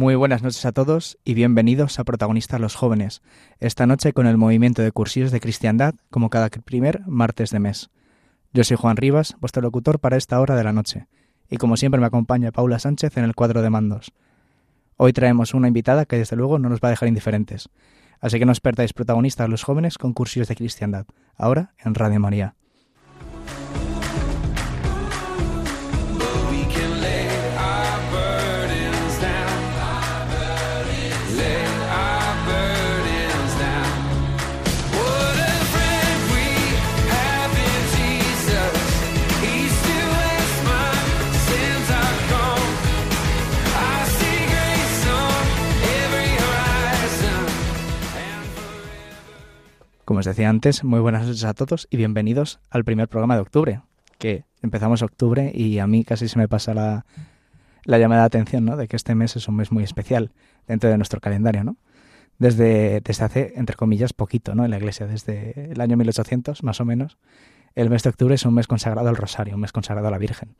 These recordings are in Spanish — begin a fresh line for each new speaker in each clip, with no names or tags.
Muy buenas noches a todos y bienvenidos a Protagonistas los Jóvenes, esta noche con el movimiento de cursillos de cristiandad como cada primer martes de mes. Yo soy Juan Rivas, vuestro locutor para esta hora de la noche, y como siempre me acompaña Paula Sánchez en el cuadro de mandos. Hoy traemos una invitada que desde luego no nos va a dejar indiferentes, así que no os Protagonistas los Jóvenes con cursillos de cristiandad, ahora en Radio María. Como os decía antes, muy buenas noches a todos y bienvenidos al primer programa de octubre, que empezamos octubre y a mí casi se me pasa la, llamada de atención, ¿no? De que este mes es un mes muy especial dentro de nuestro calendario, ¿no? Desde, desde hace, entre comillas, poquito, ¿no? En la iglesia, desde el año 1800, más o menos, el mes de octubre es un mes consagrado al rosario, un mes consagrado a la Virgen.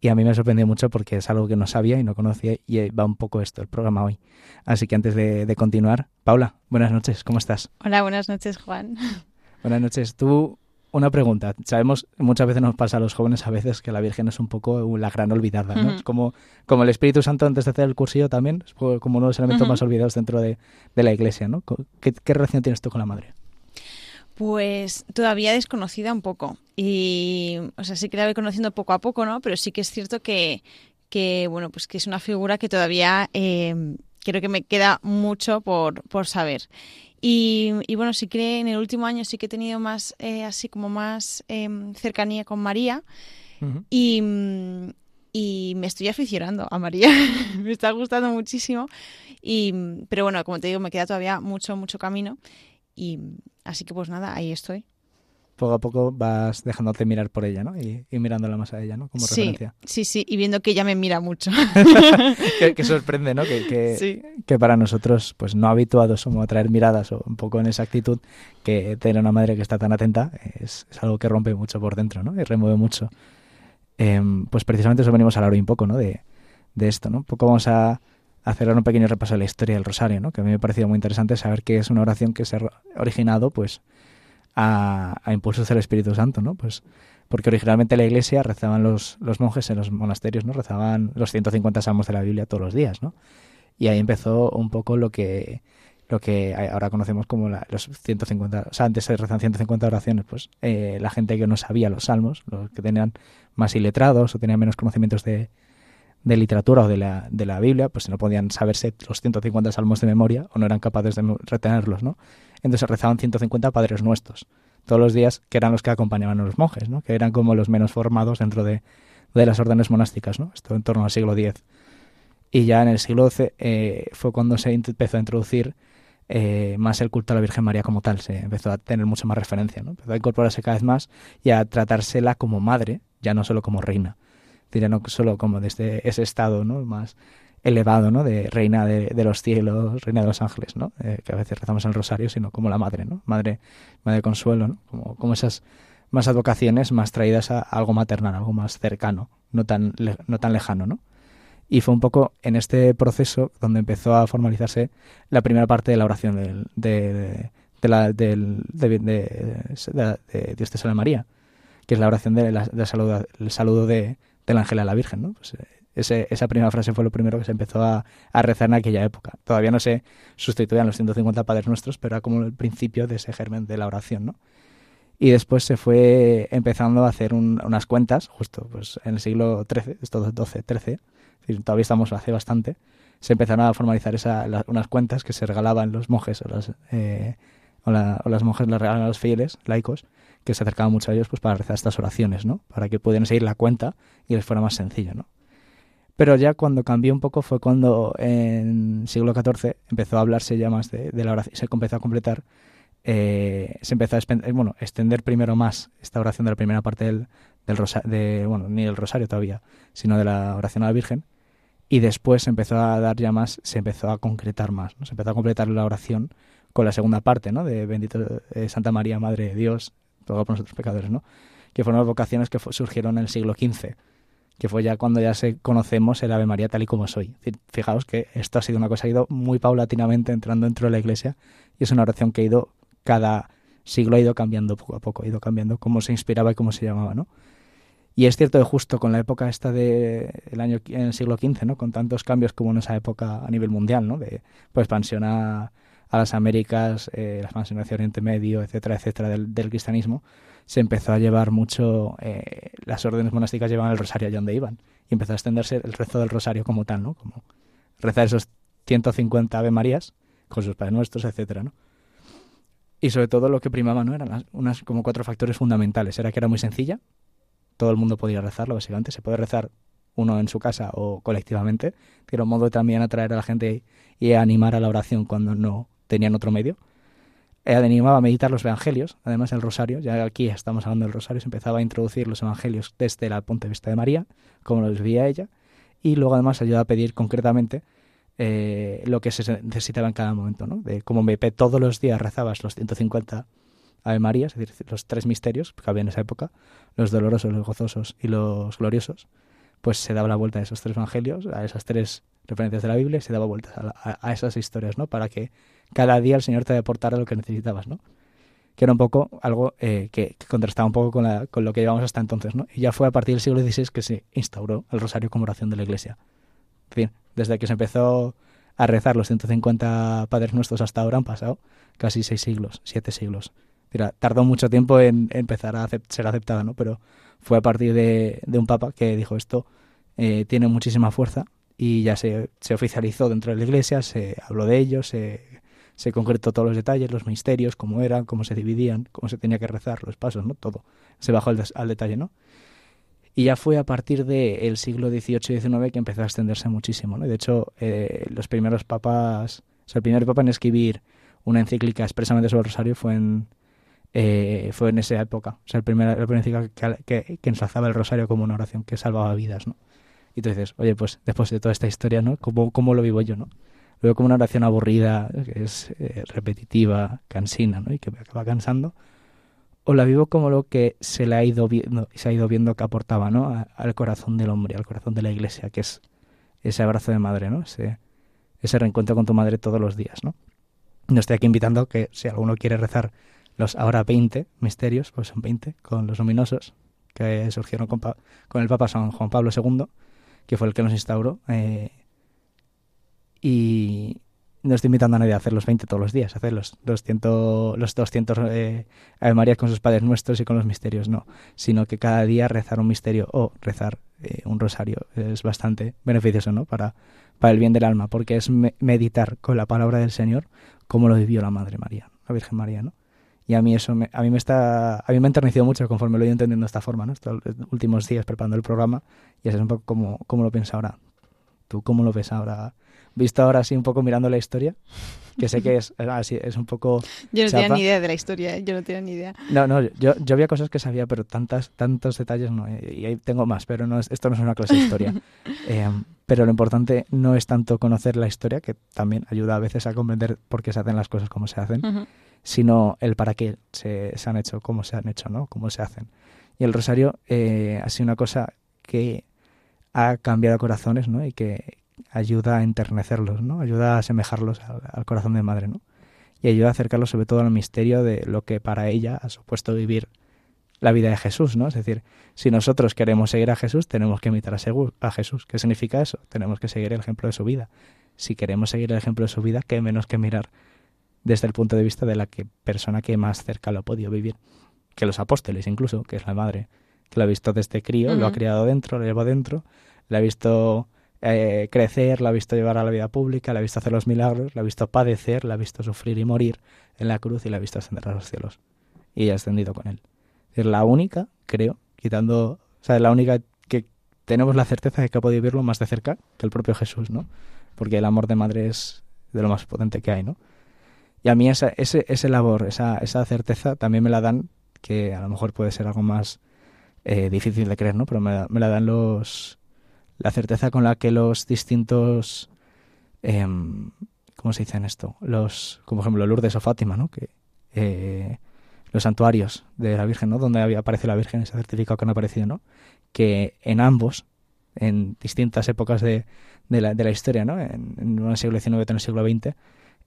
Y a mí me sorprendió mucho porque es algo que no sabía y no conocía y va un poco esto, el programa hoy. Así que antes de, continuar, Paula, buenas noches, ¿cómo estás?
Hola, buenas noches, Juan.
Buenas noches. Tú, una pregunta. Sabemos, muchas veces nos pasa a los jóvenes a veces que la Virgen es un poco la gran olvidada, ¿no? Es como, como el Espíritu Santo antes de hacer el cursillo también, es como uno de los elementos más olvidados dentro de, la Iglesia, ¿no? ¿Qué, ¿Qué relación tienes tú con la Madre?
Pues todavía desconocida un poco. Y, o sea, sí que la voy conociendo poco a poco, ¿no? Pero sí que es cierto que, que bueno, pues que es una figura que todavía eh, creo que me queda mucho por, por saber. Y, y, bueno, sí que en el último año sí que he tenido más, eh, así como más em, cercanía con María. y, y, me estoy aficionando a María. me está gustando muchísimo. Y, pero bueno, como te digo, me queda todavía mucho, mucho camino. Y así que pues nada, ahí estoy.
Poco a poco vas dejándote mirar por ella, ¿no? Y, mirándola más a ella, ¿no? Como
sí,
referencia.
Sí, sí, y viendo que ella me mira mucho.
que, sorprende, ¿no? Que, que, para nosotros, pues no habituados somos a traer miradas o un poco en esa actitud, que tener una madre que está tan atenta es, algo que rompe mucho por dentro, ¿no? Y remueve mucho. Em, pues precisamente eso venimos a hablar hoy un poco, ¿no? De, de esto, ¿no? Un poco vamos a hacer un pequeño repaso de la historia del rosario, ¿no? que a mí me ha parecido muy interesante saber que es una oración que se ha originado pues a, impulsos del Espíritu Santo, ¿no? Pues porque originalmente la iglesia rezaban los, los monjes en los monasterios, ¿no? Rezaban los 150 salmos de la Biblia todos los días, ¿no? Y ahí empezó un poco lo que lo que ahora conocemos como los 150, o sea, antes se rezan 150 oraciones, pues eh, la gente que no sabía los salmos, los que tenían más iletrados o tenían menos conocimientos de, de literatura o de la, de la Biblia, pues no podían saberse los 150 salmos de memoria o no eran capaces de retenerlos, ¿no? Entonces rezaban 150 padres nuestros todos los días, que eran los que acompañaban a los monjes, ¿no? Que eran como los menos formados dentro de, de las órdenes monásticas, ¿no? Esto en torno al siglo X. Y ya en el siglo XII eh, fue cuando se empezó a introducir eh, más el culto a la Virgen María como tal, se empezó a tener mucha más referencia, ¿no? Empezó a incorporarse cada vez más y a tratársela como madre, ya no solo como reina diría no solo como desde ese estado ¿no? más elevado, ¿no? De reina de, los cielos, reina de los ángeles, ¿no? Eh, que a veces rezamos el rosario, sino como la madre, ¿no? Madre, madre consuelo, ¿no? Como, como esas más advocaciones más traídas a, algo maternal, algo más cercano, no tan, no tan lejano, ¿no? Y fue un poco en este proceso donde empezó a formalizarse la primera parte de la oración del, de, de, la, del, de, de, Dios te salve María, que es la oración de la, saludo, saludo de, del ángel a la Virgen, ¿no? Pues, eh, esa primera frase fue lo primero que se empezó a, rezar en aquella época. Todavía no se sustituían los 150 Padres Nuestros, pero era como el principio de ese germen de la oración, ¿no? Y después se fue empezando a hacer unas cuentas, justo pues en el siglo XIII, esto 12, XIII, todavía estamos hace bastante, se empezaron a formalizar esa, unas cuentas que se regalaban los monjes o, las, eh, o, las monjas le regalaban a los fieles, laicos, que se acercaban mucho a ellos pues para rezar estas oraciones, ¿no? Para que pudieran seguir la cuenta y les fuera más sencillo, ¿no? Pero ya cuando cambió un poco fue cuando en siglo XIV empezó a hablarse ya más de, la oración, se empezó a completar, eh, se empezó a bueno, extender primero más esta oración de la primera parte del, del rosario, bueno, ni el rosario todavía, sino de la oración a la Virgen, y después se empezó a dar ya más, se empezó a concretar más, se empezó a completar la oración con la segunda parte, ¿no? De Bendito eh, Santa María, Madre de Dios, todo por nosotros pecadores, ¿no? Que fueron las vocaciones que surgieron en el siglo XV que fue ya cuando ya se conocemos el Ave María tal y como soy. Fijaos que esto ha sido una cosa que ha ido muy paulatinamente entrando dentro de la iglesia y es una oración que ha ido cada siglo ha ido cambiando poco a poco, ha ido cambiando cómo se inspiraba y cómo se llamaba, ¿no? Y es cierto que justo con la época esta de el año en el siglo XV, ¿no? Con tantos cambios como en esa época a nivel mundial, ¿no? De pues expansión a, las Américas, eh, la expansión hacia Oriente Medio, etcétera, etcétera, del, del cristianismo, se empezó a llevar mucho, eh, las órdenes monásticas llevaban el rosario allá donde iban y empezó a extenderse el rezo del rosario como tal, ¿no? Como rezar esos 150 Ave Marías con sus Padres Nuestros, etcétera, ¿no? Y sobre todo lo que primaba, ¿no? Eran unas como cuatro factores fundamentales. Era que era muy sencilla, todo el mundo podía rezarlo, básicamente. Se puede rezar uno en su casa o colectivamente, era un modo también atraer a la gente y animar a la oración cuando no tenían otro medio animaba a meditar los evangelios, además el rosario, ya aquí estamos hablando del rosario, se empezaba a introducir los evangelios desde el punto de vista de María, como los veía ella, y luego además ayuda a pedir concretamente eh, lo que se necesitaba en cada momento, ¿no? De como me todos los días rezabas los 150 Ave María, es decir, los tres misterios que había en esa época, los dolorosos, los gozosos y los gloriosos, pues se daba la vuelta a esos tres evangelios, a esas tres referencias de la Biblia, y se daba vuelta a, a esas historias, ¿no? Para que cada día el Señor te deportara lo que necesitabas, ¿no? Que era un poco algo eh, que, contrastaba un poco con, lo que llevamos hasta entonces, ¿no? Y ya fue a partir del siglo XVI que se instauró el rosario como oración de la Iglesia. Fin, desde que se empezó a rezar los 150 Padres Nuestros hasta ahora han pasado casi seis siglos, siete siglos. Tardó mucho tiempo en empezar a ser aceptada, ¿no? Pero fue a partir de, un papa que dijo esto eh, tiene muchísima fuerza y ya se, se, oficializó dentro de la iglesia, se habló de ello, se se concretó todos los detalles, los misterios, cómo eran, cómo se dividían, cómo se tenía que rezar, los pasos, ¿no? Todo. Se bajó al, detalle, ¿no? Y ya fue a partir del siglo XVIII y XIX que empezó a extenderse muchísimo, ¿no? De hecho, eh, los primeros papas, o sea, el primer papa en escribir una encíclica expresamente sobre el rosario fue en, eh, fue en esa época. O sea, el primer, la primera encíclica que, que, ensalzaba el rosario como una oración que salvaba vidas, ¿no? Y tú dices, oye, pues después de toda esta historia, ¿no? ¿Cómo, cómo lo vivo yo, no? Lo veo como una oración aburrida, que es eh, repetitiva, cansina, ¿no? Y que me acaba cansando. O la vivo como lo que se le ha ido viendo, se ha ido viendo que aportaba, ¿no? al corazón del hombre, al corazón de la iglesia, que es ese abrazo de madre, ¿no? Ese, ese reencuentro con tu madre todos los días, ¿no? No estoy aquí invitando que si alguno quiere rezar los ahora 20 misterios, pues son 20, con los luminosos, que surgieron con, con el Papa San Juan Pablo II, que fue el que nos instauró. Eh, y no estoy invitando a nadie a hacer los 20 todos los días, a hacer los 200, los 200 eh, Ave Marías con sus padres nuestros y con los misterios, no, sino que cada día rezar un misterio o rezar eh, un rosario es bastante beneficioso, ¿no? Para, para el bien del alma, porque es meditar con la palabra del Señor como lo vivió la Madre María, la Virgen María, ¿no? Y a mí eso me, a mí me está a mí me ha enternecido mucho conforme lo he ido entendiendo de esta forma, ¿no? Estos últimos días preparando el programa y eso es un poco como, como lo pienso ahora. ¿Tú cómo lo ves ahora? Visto ahora así un poco mirando la historia, que sé que es así, es un poco...
Yo no tenía ni idea de la historia, ¿eh? yo no tenía ni idea.
No, no, yo, yo había cosas que sabía, pero tantas, tantos detalles no, y ahí tengo más, pero no esto no es una clase de historia. Eh, pero lo importante no es tanto conocer la historia, que también ayuda a veces a comprender por qué se hacen las cosas como se hacen, sino el para qué se, se, han hecho, cómo se han hecho, ¿no? Cómo se hacen. Y el rosario eh, ha sido una cosa que ha cambiado corazones, ¿no? Y que, ayuda a enternecerlos, ¿no? Ayuda a asemejarlos al, corazón de madre, ¿no? Y ayuda a acercarlos sobre todo al misterio de lo que para ella ha supuesto vivir la vida de Jesús, ¿no? Es decir, si nosotros queremos seguir a Jesús, tenemos que imitar a Jesús. ¿Qué significa eso? Tenemos que seguir el ejemplo de su vida. Si queremos seguir el ejemplo de su vida, qué menos que mirar desde el punto de vista de la que persona que más cerca lo ha podido vivir, que los apóstoles incluso, que es la madre, que lo ha visto desde crío, lo ha criado dentro, lo lleva dentro, lo ha visto eh, crecer, la ha visto llevar a la vida pública, la ha visto hacer los milagros, la ha visto padecer, la ha visto sufrir y morir en la cruz y la ha visto ascender a los cielos. Y ha ascendido con él. Es la única, creo, quitando, o sea, la única que tenemos la certeza de que ha podido vivirlo más de cerca que el propio Jesús, ¿no? Porque el amor de madre es de lo más potente que hay, ¿no? Y a mí esa, ese, ese labor, esa, esa certeza también me la dan, que a lo mejor puede ser algo más eh, difícil de creer, ¿no? Pero me, me la dan los, la certeza con la que los distintos, eh, ¿cómo se dice en esto? Los, como ejemplo Lourdes o Fátima, ¿no? Que, eh, los santuarios de la Virgen, ¿no? Donde había, aparece la Virgen, ese certificado que no ha aparecido, ¿no? Que en ambos, en distintas épocas de, de, la, de la historia, ¿no? En, el siglo XIX en el siglo XX,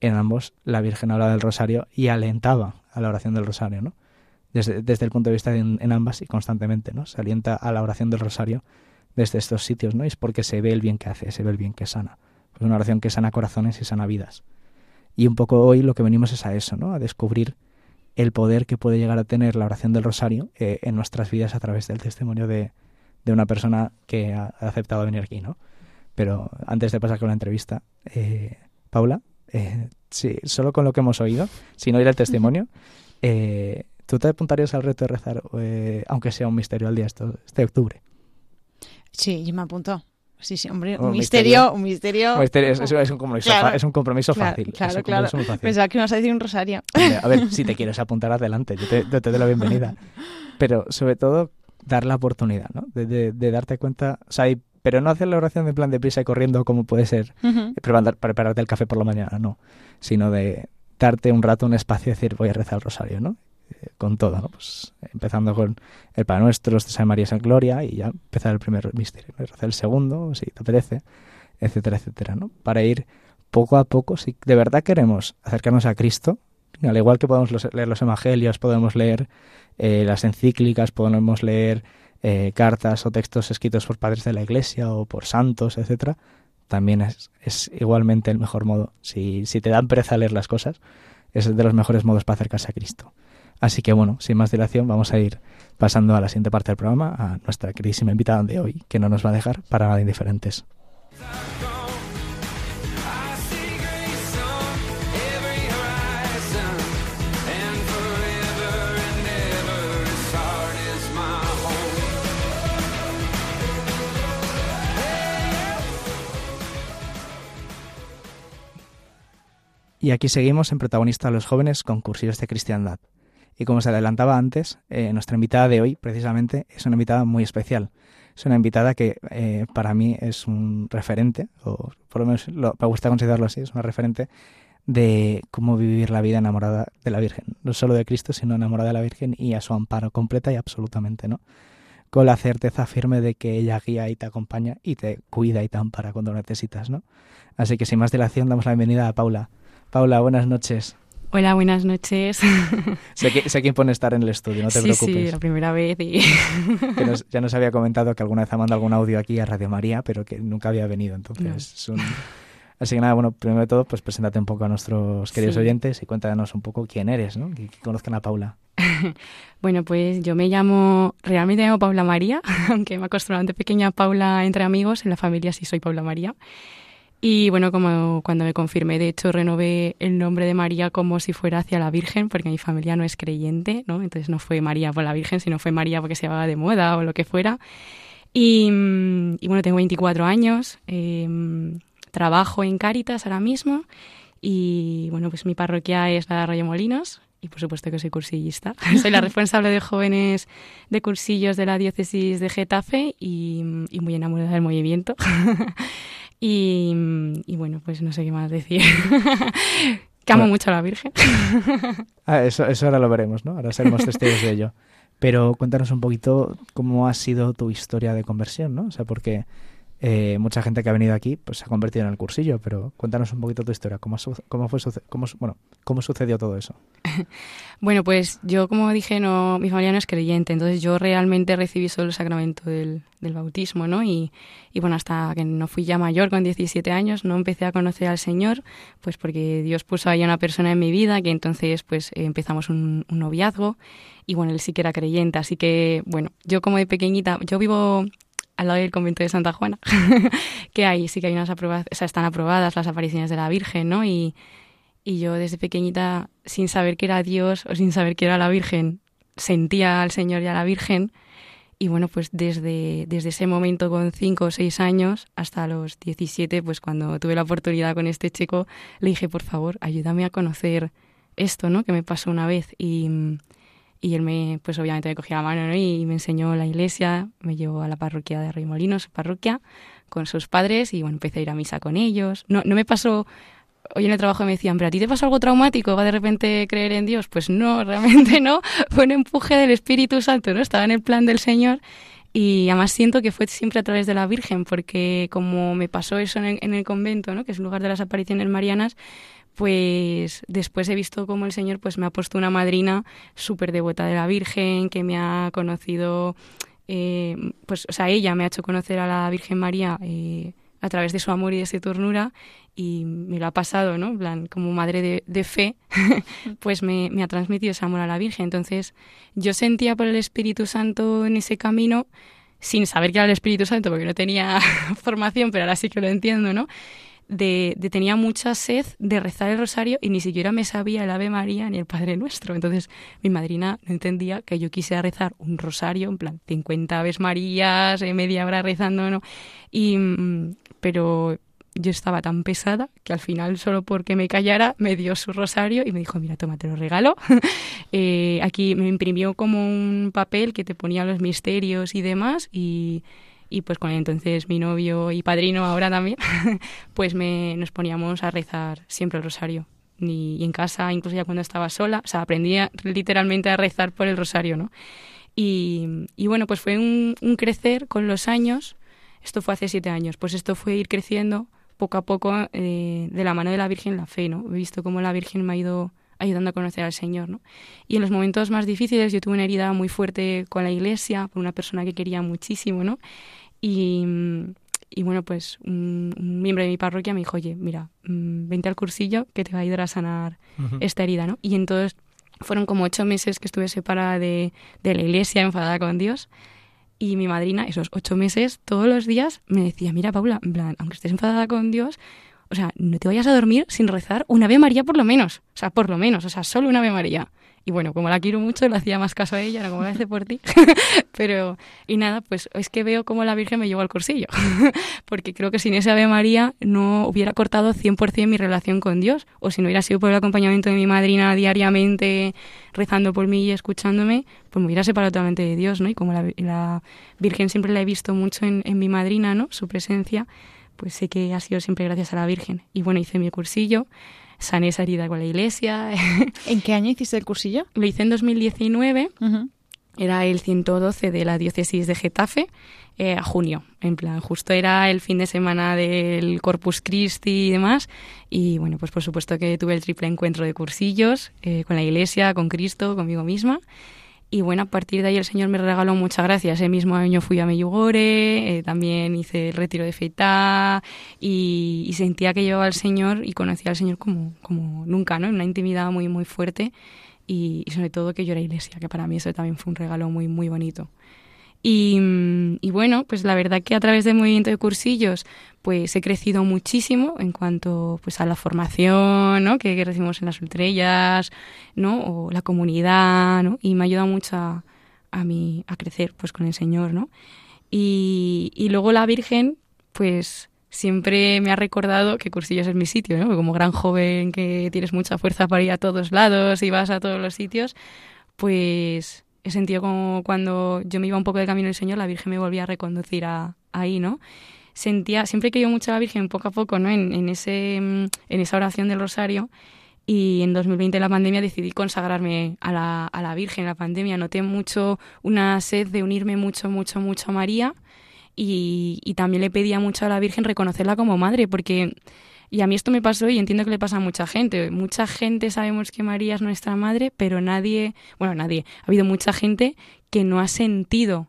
en ambos la Virgen hablaba del rosario y alentaba a la oración del rosario, ¿no? Desde, desde el punto de vista en, en, ambas y constantemente, ¿no? Se alienta a la oración del rosario desde estos sitios, ¿no? Es porque se ve el bien que hace, se ve el bien que sana. Pues una oración que sana corazones y sana vidas. Y un poco hoy lo que venimos es a eso, ¿no? A descubrir el poder que puede llegar a tener la oración del rosario eh, en nuestras vidas a través del testimonio de, de una persona que ha, aceptado venir aquí, ¿no? Pero antes de pasar con la entrevista, eh, Paula, eh, sí, solo con lo que hemos oído, sin oír el testimonio, ¿tú te apuntarías al reto de rezar, aunque sea un misterio al día esto, este octubre?
Sí, yo me apunto. Sí, sí, hombre, un, un misterio, misterio, un misterio.
Un misterio es, es, un compromiso,
Claro.
es un compromiso
Claro,
fácil.
claro,
un
claro.
compromiso fácil.
Pensaba que me ibas a decir un rosario.
A ver, si te quieres apuntar adelante, yo te, yo te doy la bienvenida. Pero sobre todo, dar la oportunidad, ¿no? De, de- de darte cuenta, o sea, y- pero no hacer la oración de plan de prisa y corriendo como puede ser preparar- prepararte el café por la mañana, no, sino de darte un rato, un espacio y decir voy a rezar el rosario, ¿no? Con todo. Pues empezando con el Padre Nuestro, San María San Gloria y ya empezar el primer misterio, ¿no? El segundo, si te apetece, etcétera, etcétera, ¿no? Para ir poco a poco, si de verdad queremos acercarnos a Cristo, al igual que podemos leer los evangelios, podemos leer eh, las encíclicas, podemos leer eh, cartas o textos escritos por padres de la Iglesia o por santos, etcétera, también es, igualmente el mejor modo. Si, si te dan pereza leer las cosas, es de los mejores modos para acercarse a Cristo. Así que bueno, sin más dilación, vamos a ir pasando a la siguiente parte del programa, a nuestra queridísima invitada de hoy, que no nos va a dejar para nada indiferentes. Y aquí seguimos en protagonista los jóvenes con cursillos de cristiandad. Y como se adelantaba antes, eh, nuestra invitada de hoy precisamente es una invitada muy especial. Es una invitada que eh, para mí es un referente, o por lo menos lo- me gusta considerarlo así, es una referente de cómo vivir la vida enamorada de la Virgen. No solo de Cristo, sino enamorada de la Virgen y a su amparo completa y absolutamente, ¿no? Con la certeza firme de que ella guía y te acompaña y te cuida y te ampara cuando lo necesitas, ¿no? Así que sin más dilación damos la bienvenida a Paula. Paula, buenas noches.
Hola, buenas noches.
Sé que, sé que impone estar en el estudio, no te
sí,
preocupes.
sí, la primera vez y
Que nos- ya nos había comentado que alguna vez ha mandado algún audio aquí a Radio María, pero que nunca había venido, entonces
No.
es un... Así que nada, bueno, primero de todo, pues preséntate un poco a nuestros queridos
Sí.
oyentes y cuéntanos un poco quién eres, ¿no? Que, que conozcan a Paula.
bueno, pues yo me llamo, realmente me llamo Paula María, aunque me acostumbraron de pequeña Paula entre amigos, en la familia sí soy Paula María. Y bueno, como cuando me confirmé, de hecho, renové el nombre de María como si fuera hacia la Virgen, porque mi familia no es creyente, ¿no? Entonces no fue María por la Virgen, sino fue María porque se llevaba de moda o lo que fuera. Y, mm, y bueno, tengo 24 años, eh, trabajo en Cáritas ahora mismo y bueno, pues mi parroquia es la de Arroyo Molinos y por supuesto que soy cursillista. soy la responsable de jóvenes de cursillos de la diócesis de Getafe y, y muy enamorada del movimiento. y, y bueno, pues no sé qué más decir. que amo
Bueno.
mucho a la Virgen.
Ah, eso, eso ahora lo veremos, ¿no? Ahora seremos testigos de ello. Pero cuéntanos un poquito cómo ha sido tu historia de conversión, ¿no? O sea, porque eh, mucha gente que ha venido aquí pues se ha convertido en el cursillo, pero cuéntanos un poquito tu historia, cómo, cómo fue cómo, bueno, cómo sucedió todo eso.
Bueno, pues yo, como dije, no, mi familia no es creyente, entonces yo realmente recibí solo el sacramento del, del bautismo, ¿no? Y, y bueno, hasta que no fui ya mayor, con 17 años, no empecé a conocer al Señor, pues porque Dios puso ahí a una persona en mi vida que entonces pues empezamos un, un noviazgo y bueno, él sí que era creyente, así que bueno, yo como de pequeñita, yo vivo al lado del convento de Santa Juana, que ahí sí que hay unas aprobadas, o sea, están aprobadas las apariciones de la Virgen, ¿no? Y, y yo desde pequeñita, sin saber que era Dios o sin saber que era la Virgen, sentía al Señor y a la Virgen. Y bueno, pues desde, desde ese momento con cinco o seis años hasta los 17, pues cuando tuve la oportunidad con este chico, le dije, por favor, ayúdame a conocer esto, ¿no? Que me pasó una vez. Y, y él me, pues obviamente me cogió la mano ¿no? y me enseñó la iglesia, me llevó a la parroquia de Remolinos, su parroquia, con sus padres y bueno, empecé a ir a misa con ellos. No, no me pasó hoy en el trabajo me decían, pero a ti te pasó algo traumático, va de repente creer en Dios. Pues no, realmente no, fue un empuje del Espíritu Santo, ¿no? Estaba en el plan del Señor y además siento que fue siempre a través de la Virgen, porque como me pasó eso en el, en el convento, ¿no? Que es el lugar de las apariciones marianas, pues después he visto cómo el Señor pues me ha puesto una madrina súper devota de la Virgen, que me ha conocido, eh, pues, o sea, ella me ha hecho conocer a la Virgen María eh, a través de su amor y de su ternura y me lo ha pasado, ¿no? En plan, como madre de, fe, pues me, me, ha transmitido ese amor a la Virgen. Entonces, yo sentía por el Espíritu Santo en ese camino, sin saber que era el Espíritu Santo, porque no tenía formación, pero ahora sí que lo entiendo, ¿no? De, tenía mucha sed de rezar el rosario y ni siquiera me sabía el Ave María ni el Padre Nuestro. Entonces mi madrina no entendía que yo quisiera rezar un rosario, en plan 50 Aves Marías, eh, media hora rezando, ¿no? Y, pero yo estaba tan pesada que al final, solo porque me callara, me dio su rosario y me dijo, mira, toma, te lo regalo. eh, aquí me imprimió como un papel que te ponía los misterios y demás y, y pues con entonces mi novio y padrino ahora también, pues me, nos poníamos a rezar siempre el rosario. Y, en casa, incluso ya cuando estaba sola, o sea, aprendía literalmente a rezar por el rosario, ¿no? Y, y bueno, pues fue un, un crecer con los años, esto fue hace siete años, pues esto fue ir creciendo poco a poco eh, de la mano de la Virgen la fe, ¿no? He visto cómo la Virgen me ha ido ayudando a conocer al Señor, ¿no? Y en los momentos más difíciles yo tuve una herida muy fuerte con la iglesia, por una persona que quería muchísimo, ¿no? Y, y bueno, pues un, un, miembro de mi parroquia me dijo, oye, mira, vente al cursillo que te va a ayudar a sanar uh -huh. esta herida, ¿no? Y entonces fueron como ocho meses que estuve separada de, de la iglesia, enfadada con Dios, y mi madrina, esos ocho meses, todos los días me decía, mira Paula, en plan, aunque estés enfadada con Dios, o sea, no te vayas a dormir sin rezar una Ave María por lo menos. O sea, por lo menos, o sea, solo una Ave María. Y bueno, como la quiero mucho, le hacía más caso a ella, no como la hace por ti. Pero, y nada, pues es que veo como la Virgen me llevó al cursillo. Porque creo que sin esa Ave María no hubiera cortado 100% mi relación con Dios. O si no hubiera sido por el acompañamiento de mi madrina diariamente, rezando por mí y escuchándome, pues me hubiera separado totalmente de Dios, ¿no? Y como la, la Virgen siempre la he visto mucho en, en mi madrina, ¿no? Su presencia, pues sé que ha sido siempre gracias a la Virgen. Y bueno, hice mi cursillo sané esa herida con la iglesia.
¿En qué año hiciste el cursillo?
Lo hice en 2019. Uh -huh. Era el 112 de la diócesis de Getafe, eh, a junio. En plan, justo era el fin de semana del Corpus Christi y demás. Y bueno, pues por supuesto que tuve el triple encuentro de cursillos eh, con la iglesia, con Cristo, conmigo misma. Y bueno, a partir de ahí el Señor me regaló muchas gracias. Ese mismo año fui a Meyugore, eh, también hice el retiro de Feitá y, sentía que llevaba al Señor y conocía al Señor como, como nunca, ¿no? Una intimidad muy, muy fuerte y, y, sobre todo que yo era iglesia, que para mí eso también fue un regalo muy, muy bonito. Y, y, bueno, pues la verdad que a través del movimiento de cursillos pues he crecido muchísimo en cuanto pues a la formación ¿no? que, que recibimos en las ultrellas, ¿no? o la comunidad, ¿no? y me ha ayudado mucho a, a mí a crecer pues con el Señor, ¿no? Y, y luego la Virgen, pues siempre me ha recordado que Cursillos es mi sitio, ¿no? Como gran joven que tienes mucha fuerza para ir a todos lados y vas a todos los sitios, pues he sentido como cuando yo me iba un poco del camino del Señor, la Virgen me volvía a reconducir a, ahí, ¿no? Sentía, siempre yo mucho a la Virgen poco a poco, ¿no? En, en, ese, en esa oración del rosario y en 2020 en la pandemia decidí consagrarme a la, a la Virgen en la pandemia. Noté mucho una sed de unirme mucho, mucho, mucho a María y, y también le pedía mucho a la Virgen reconocerla como madre porque... Y a mí esto me pasó y entiendo que le pasa a mucha gente. Mucha gente sabemos que María es nuestra madre, pero nadie, bueno, nadie, ha habido mucha gente que no ha sentido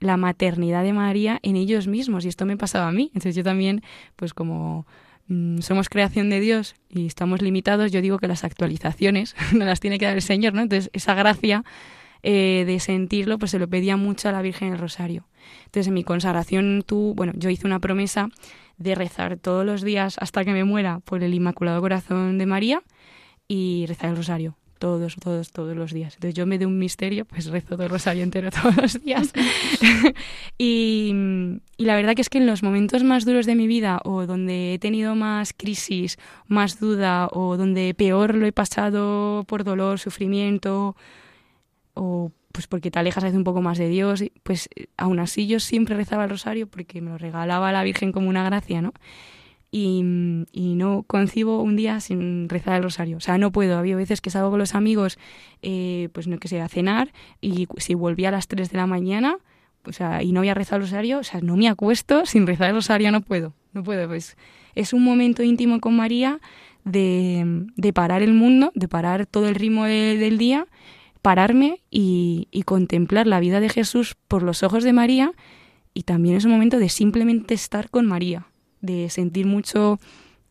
la maternidad de María en ellos mismos y esto me pasaba a mí. Entonces yo también, pues como mmm, somos creación de Dios y estamos limitados, yo digo que las actualizaciones no las tiene que dar el Señor, ¿no? Entonces esa gracia eh, de sentirlo, pues se lo pedía mucho a la Virgen del Rosario. Entonces en mi consagración tú, bueno, yo hice una promesa de rezar todos los días hasta que me muera por el Inmaculado Corazón de María y rezar el Rosario todos, todos, todos los días. Entonces yo me de un misterio, pues rezo todo el rosario entero todos los días. y, y, la verdad que es que en los momentos más duros de mi vida o donde he tenido más crisis, más duda o donde peor lo he pasado por dolor, sufrimiento o pues porque te alejas a veces un poco más de Dios, pues aún así yo siempre rezaba el rosario porque me lo regalaba la Virgen como una gracia, ¿no? Y, y, no concibo un día sin rezar el rosario. O sea, no puedo. Había veces que salgo con los amigos, eh, pues no que sé, a cenar y si volvía a las 3 de la mañana, o sea, y no había rezado el rosario, o sea, no me acuesto sin rezar el rosario, no puedo. No puedo, pues es un momento íntimo con María de, de parar el mundo, de parar todo el ritmo de, del día, pararme y, y contemplar la vida de Jesús por los ojos de María y también es un momento de simplemente estar con María de sentir mucho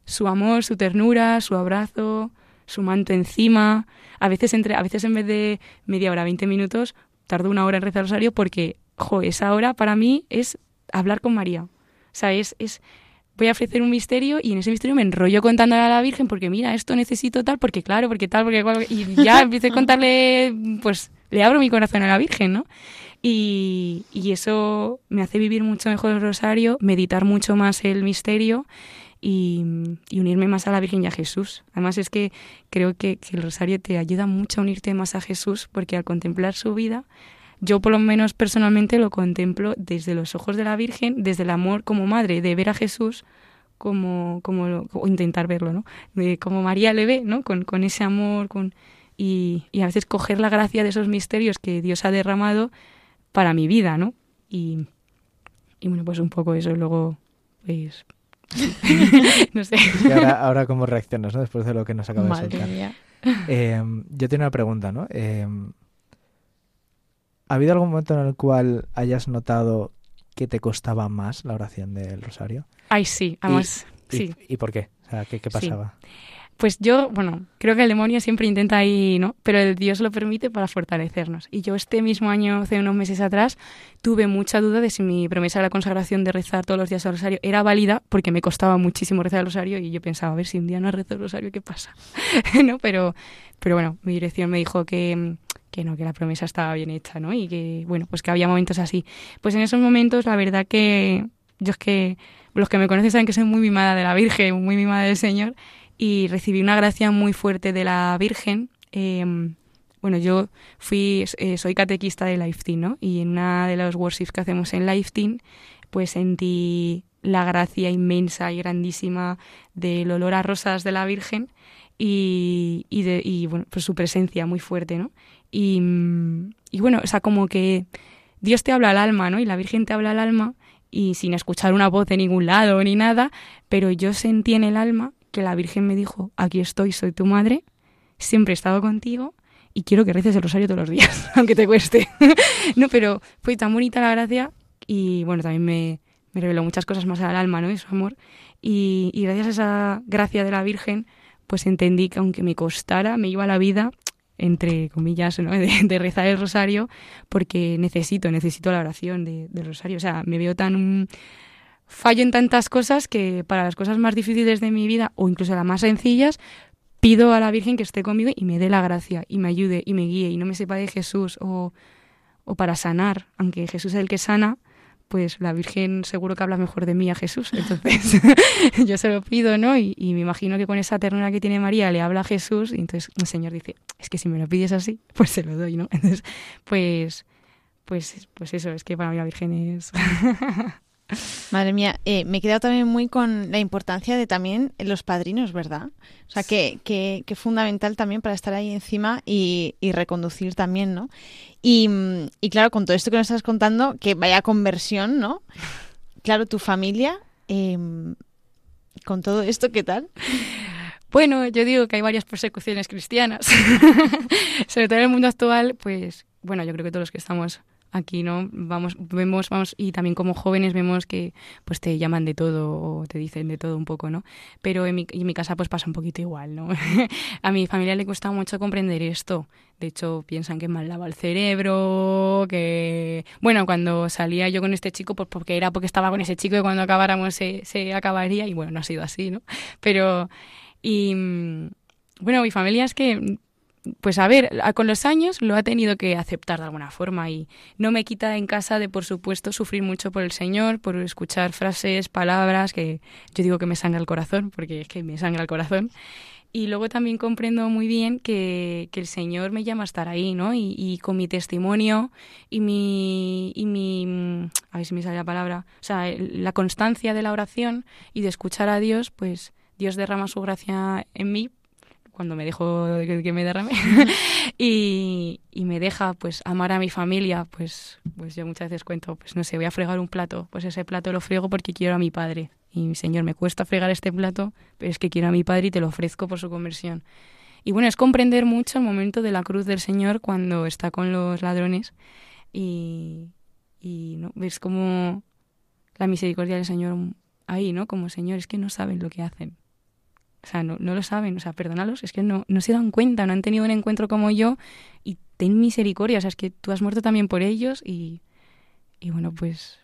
su amor, su ternura, su abrazo, su manto encima. A veces, entre, a veces en vez de media hora, 20 minutos, tardo una hora en rezar el rosario porque, jo, esa hora para mí es hablar con María. O sea, es, es, voy a ofrecer un misterio y en ese misterio me enrollo contándole a la Virgen porque mira, esto necesito tal, porque claro, porque tal, porque y ya empiezo a contarle, pues le abro mi corazón a la Virgen, ¿no? Y, y, eso me hace vivir mucho mejor el rosario, meditar mucho más el misterio y, y, unirme más a la Virgen y a Jesús. Además es que creo que, que, el rosario te ayuda mucho a unirte más a Jesús porque al contemplar su vida, yo por lo menos personalmente lo contemplo desde los ojos de la Virgen, desde el amor como madre, de ver a Jesús como, como o intentar verlo, ¿no? De como María le ve, ¿no? Con, con ese amor, con... Y, y a veces coger la gracia de esos misterios que Dios ha derramado para mi vida, ¿no? Y, y bueno, pues un poco eso, luego, pues... no sé.
Y ahora, ahora, cómo reaccionas, ¿no? Después de lo que nos acaba de soltar. Eh, yo tengo una pregunta, ¿no? Eh, ¿Ha habido algún momento en el cual hayas notado que te costaba más la oración del rosario?
Ay, sí, además,
¿Y,
sí.
¿Y, por qué? O sea, ¿qué, qué pasaba?
Sí. Pues yo, bueno, creo que el demonio siempre intenta ahí, ¿no? Pero el Dios lo permite para fortalecernos. Y yo este mismo año, hace unos meses atrás, tuve mucha duda de si mi promesa de la consagración de rezar todos los días el rosario era válida, porque me costaba muchísimo rezar el rosario y yo pensaba, a ver si un día no rezo el rosario, ¿qué pasa? ¿No? Pero, pero bueno, mi dirección me dijo que, que no, que la promesa estaba bien hecha, ¿no? Y que, bueno, pues que había momentos así. Pues en esos momentos, la verdad que yo es que los que me conocen saben que soy muy mimada de la Virgen, muy mimada del Señor, y recibí una gracia muy fuerte de la Virgen. Eh, bueno, yo fui, eh, soy catequista de Life Team, ¿no? Y en una de los worships que hacemos en Life Team, pues sentí la gracia inmensa y grandísima del olor a rosas de la Virgen y, y, de, y bueno, pues su presencia muy fuerte, ¿no? Y, y bueno, o sea, como que Dios te habla al alma, ¿no? Y la Virgen te habla al alma y sin escuchar una voz de ningún lado ni nada, pero yo sentí en el alma que la Virgen me dijo, aquí estoy, soy tu madre, siempre he estado contigo y quiero que reces el rosario todos los días, aunque te cueste. no, pero fue tan bonita la gracia y bueno, también me, me reveló muchas cosas más al alma, ¿no? Y su amor. Y, y gracias a esa gracia de la Virgen, pues entendí que aunque me costara, me iba la vida entre comillas, ¿no? de, de, rezar el rosario, porque necesito, necesito la oración de, del rosario. O sea, me veo tan fallo en tantas cosas que para las cosas más difíciles de mi vida, o incluso las más sencillas, pido a la Virgen que esté conmigo y me dé la gracia, y me ayude, y me guíe, y no me sepa de Jesús, o, o para sanar, aunque Jesús es el que sana, pues la Virgen seguro que habla mejor de mí a Jesús. Entonces yo se lo pido, ¿no? Y, y, me imagino que con esa ternura que tiene María le habla a Jesús y entonces el Señor dice, es que si me lo pides así, pues se lo doy, ¿no? Entonces, pues, pues, pues eso, es que para mí la Virgen es...
Madre mía, eh, me he quedado también muy con la importancia de también los padrinos, ¿verdad? O sea, que, que, fundamental también para estar ahí encima y, reconducir también, ¿no? Y, y, claro, con todo esto que nos estás contando, que vaya conversión, ¿no? Claro, tu familia, eh, con todo esto, ¿qué tal?
Bueno, yo digo que hay varias persecuciones cristianas. Sobre todo en el mundo actual, pues, bueno, yo creo que todos los que estamos Aquí no vamos vemos vamos y también como jóvenes vemos que pues te llaman de todo o te dicen de todo un poco, ¿no? Pero en mi, en mi casa pues pasa un poquito igual, ¿no? a mi familia le cuesta mucho comprender esto. De hecho, piensan que mal lava el cerebro, que... Bueno, cuando salía yo con este chico, pues porque era porque estaba con ese chico y cuando acabáramos se, se acabaría. Y bueno, no ha sido así, ¿no? Pero... Y... mm, Bueno, mi familia es que pues a ver, con los años lo ha tenido que aceptar de alguna forma y no me quita en casa de, por supuesto, sufrir mucho por el Señor, por escuchar frases, palabras que yo digo que me sangra el corazón, porque es que me sangra el corazón. Y luego también comprendo muy bien que, que el Señor me llama a estar ahí, ¿no? Y, con mi testimonio y mi, y mi... mm, A ver si me sale la palabra. O sea, la constancia de la oración y de escuchar a Dios, pues Dios derrama su gracia en mí cuando me dejo que, que me derrame. Y, y me deja pues amar a mi familia pues pues yo muchas veces cuento pues no sé voy a fregar un plato. Pues ese plato lo friego porque quiero a mi padre. Y señor me cuesta fregar este plato pero es que quiero a mi padre y te lo ofrezco por su conversión y bueno es comprender mucho el momento de la cruz del señor cuando está con los ladrones y y no ves como la misericordia del señor ahí no como señor es que no saben lo que hacen o sea, no, no lo saben, o sea, perdónalos, es que no, no se dan cuenta, no han tenido un encuentro como yo y ten misericordia, o sea, es que tú has muerto también por ellos y, y bueno, pues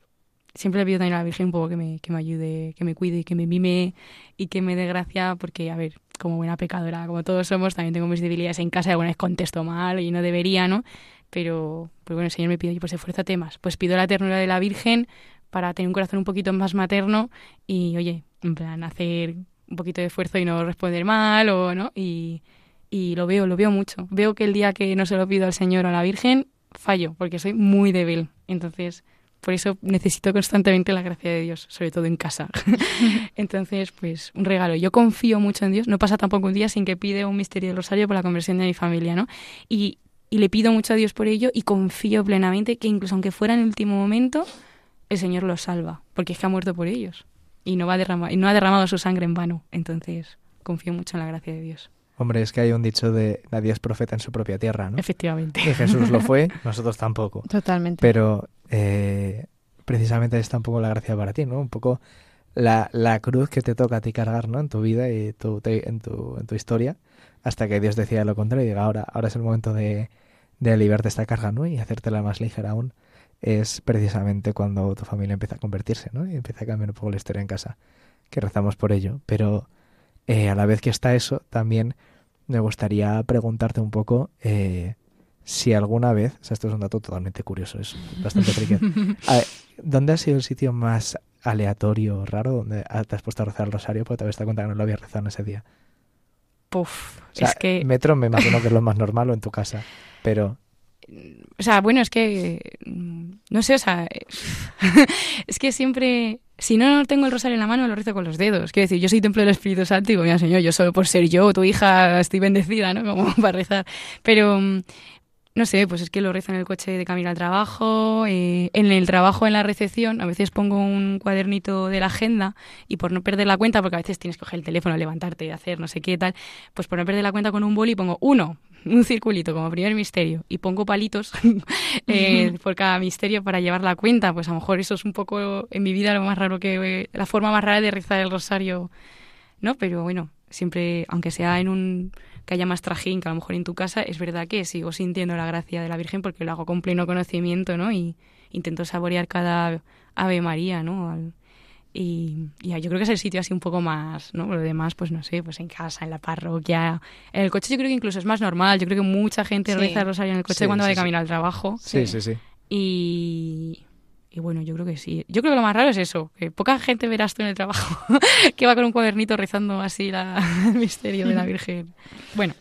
siempre le pido también a la Virgen un poco que me, que me ayude, que me cuide y que me mime y que me dé gracia, porque, a ver, como buena pecadora, como todos somos, también tengo mis debilidades en casa alguna vez contesto mal y no debería, ¿no? Pero, pues bueno, el Señor me pide, pues esfuérzate más. Pues pido la ternura de la Virgen para tener un corazón un poquito más materno y, oye, en plan, hacer un poquito de esfuerzo y no responder mal o no y, y lo veo, lo veo mucho. Veo que el día que no se lo pido al Señor o a la Virgen, fallo, porque soy muy débil. Entonces, por eso necesito constantemente la gracia de Dios, sobre todo en casa. Entonces, pues un regalo. Yo confío mucho en Dios. No pasa tampoco un día sin que pide un misterio del rosario por la conversión de mi familia, ¿no? Y, y le pido mucho a Dios por ello y confío plenamente que incluso aunque fuera en el último momento, el Señor los salva, porque es que ha muerto por ellos y no, va a derramar, y no ha derramado su sangre en vano. Entonces, confío mucho en la gracia de Dios.
Hombre, es que hay un dicho de nadie es profeta en su propia tierra, ¿no?
Efectivamente.
Y Jesús lo fue, nosotros tampoco.
Totalmente.
Pero eh, precisamente está un poco la gracia para ti, ¿no? Un poco la, la cruz que te toca a ti cargar, ¿no? En tu vida y tu, te- en, tu, en tu historia, hasta que Dios decida lo contrario y diga, ahora, ahora es el momento de, de aliviarte esta carga, ¿no? Y hacértela más ligera aún. Es precisamente cuando tu familia empieza a convertirse, ¿no? Y empieza a cambiar un poco la historia en casa, que rezamos por ello. Pero eh, a la vez que está eso, también me gustaría preguntarte un poco eh, si alguna vez, o sea, esto es un dato totalmente curioso, es bastante ver, ¿Dónde ha sido el sitio más aleatorio, raro, donde te has puesto a rezar el rosario? Porque te habías dado cuenta que no lo habías rezado en ese día.
Puf,
O sea,
es que...
metro me imagino que es lo más normal o en tu casa, pero
O sea, bueno, es que... mm, No sé, o sea... es que siempre... Si no tengo el rosario en la mano, lo rezo con los dedos. Quiero decir, yo soy templo del Espíritu Santo y digo, mira, Señor, yo solo por ser yo, tu hija, estoy bendecida, ¿no? Como para rezar. Pero... mm, No sé, pues es que lo rezo en el coche de camino al trabajo, eh, en el trabajo, en la recepción, a veces pongo un cuadernito de la agenda y por no perder la cuenta, porque a veces tienes que coger el teléfono, levantarte, hacer no sé qué tal, pues por no perder la cuenta con un boli pongo uno, un circulito como primer misterio y pongo palitos eh, por cada misterio para llevar la cuenta. Pues a lo mejor eso es un poco en mi vida lo más raro que, la forma más rara de rezar el rosario, ¿no? Pero bueno, siempre, aunque sea en un que haya más trajín que a lo mejor en tu casa, es verdad que sigo sintiendo la gracia de la Virgen porque lo hago con pleno conocimiento, ¿no? Y intento saborear cada Ave María, ¿no? Al- y, y yo creo que es el sitio así un poco más, ¿no? Lo demás, pues no sé, pues en casa, en la parroquia. En el coche yo creo que incluso es más normal. Yo creo que mucha gente
Sí.
reza el rosario en el coche
Sí,
cuando va de camino al trabajo.
sí, sí, sí.
Y, y bueno, yo creo que sí. Yo creo que lo más raro es eso, que poca gente verás tú en el trabajo que va con un cuadernito rezando así la, el misterio de la Virgen. Bueno,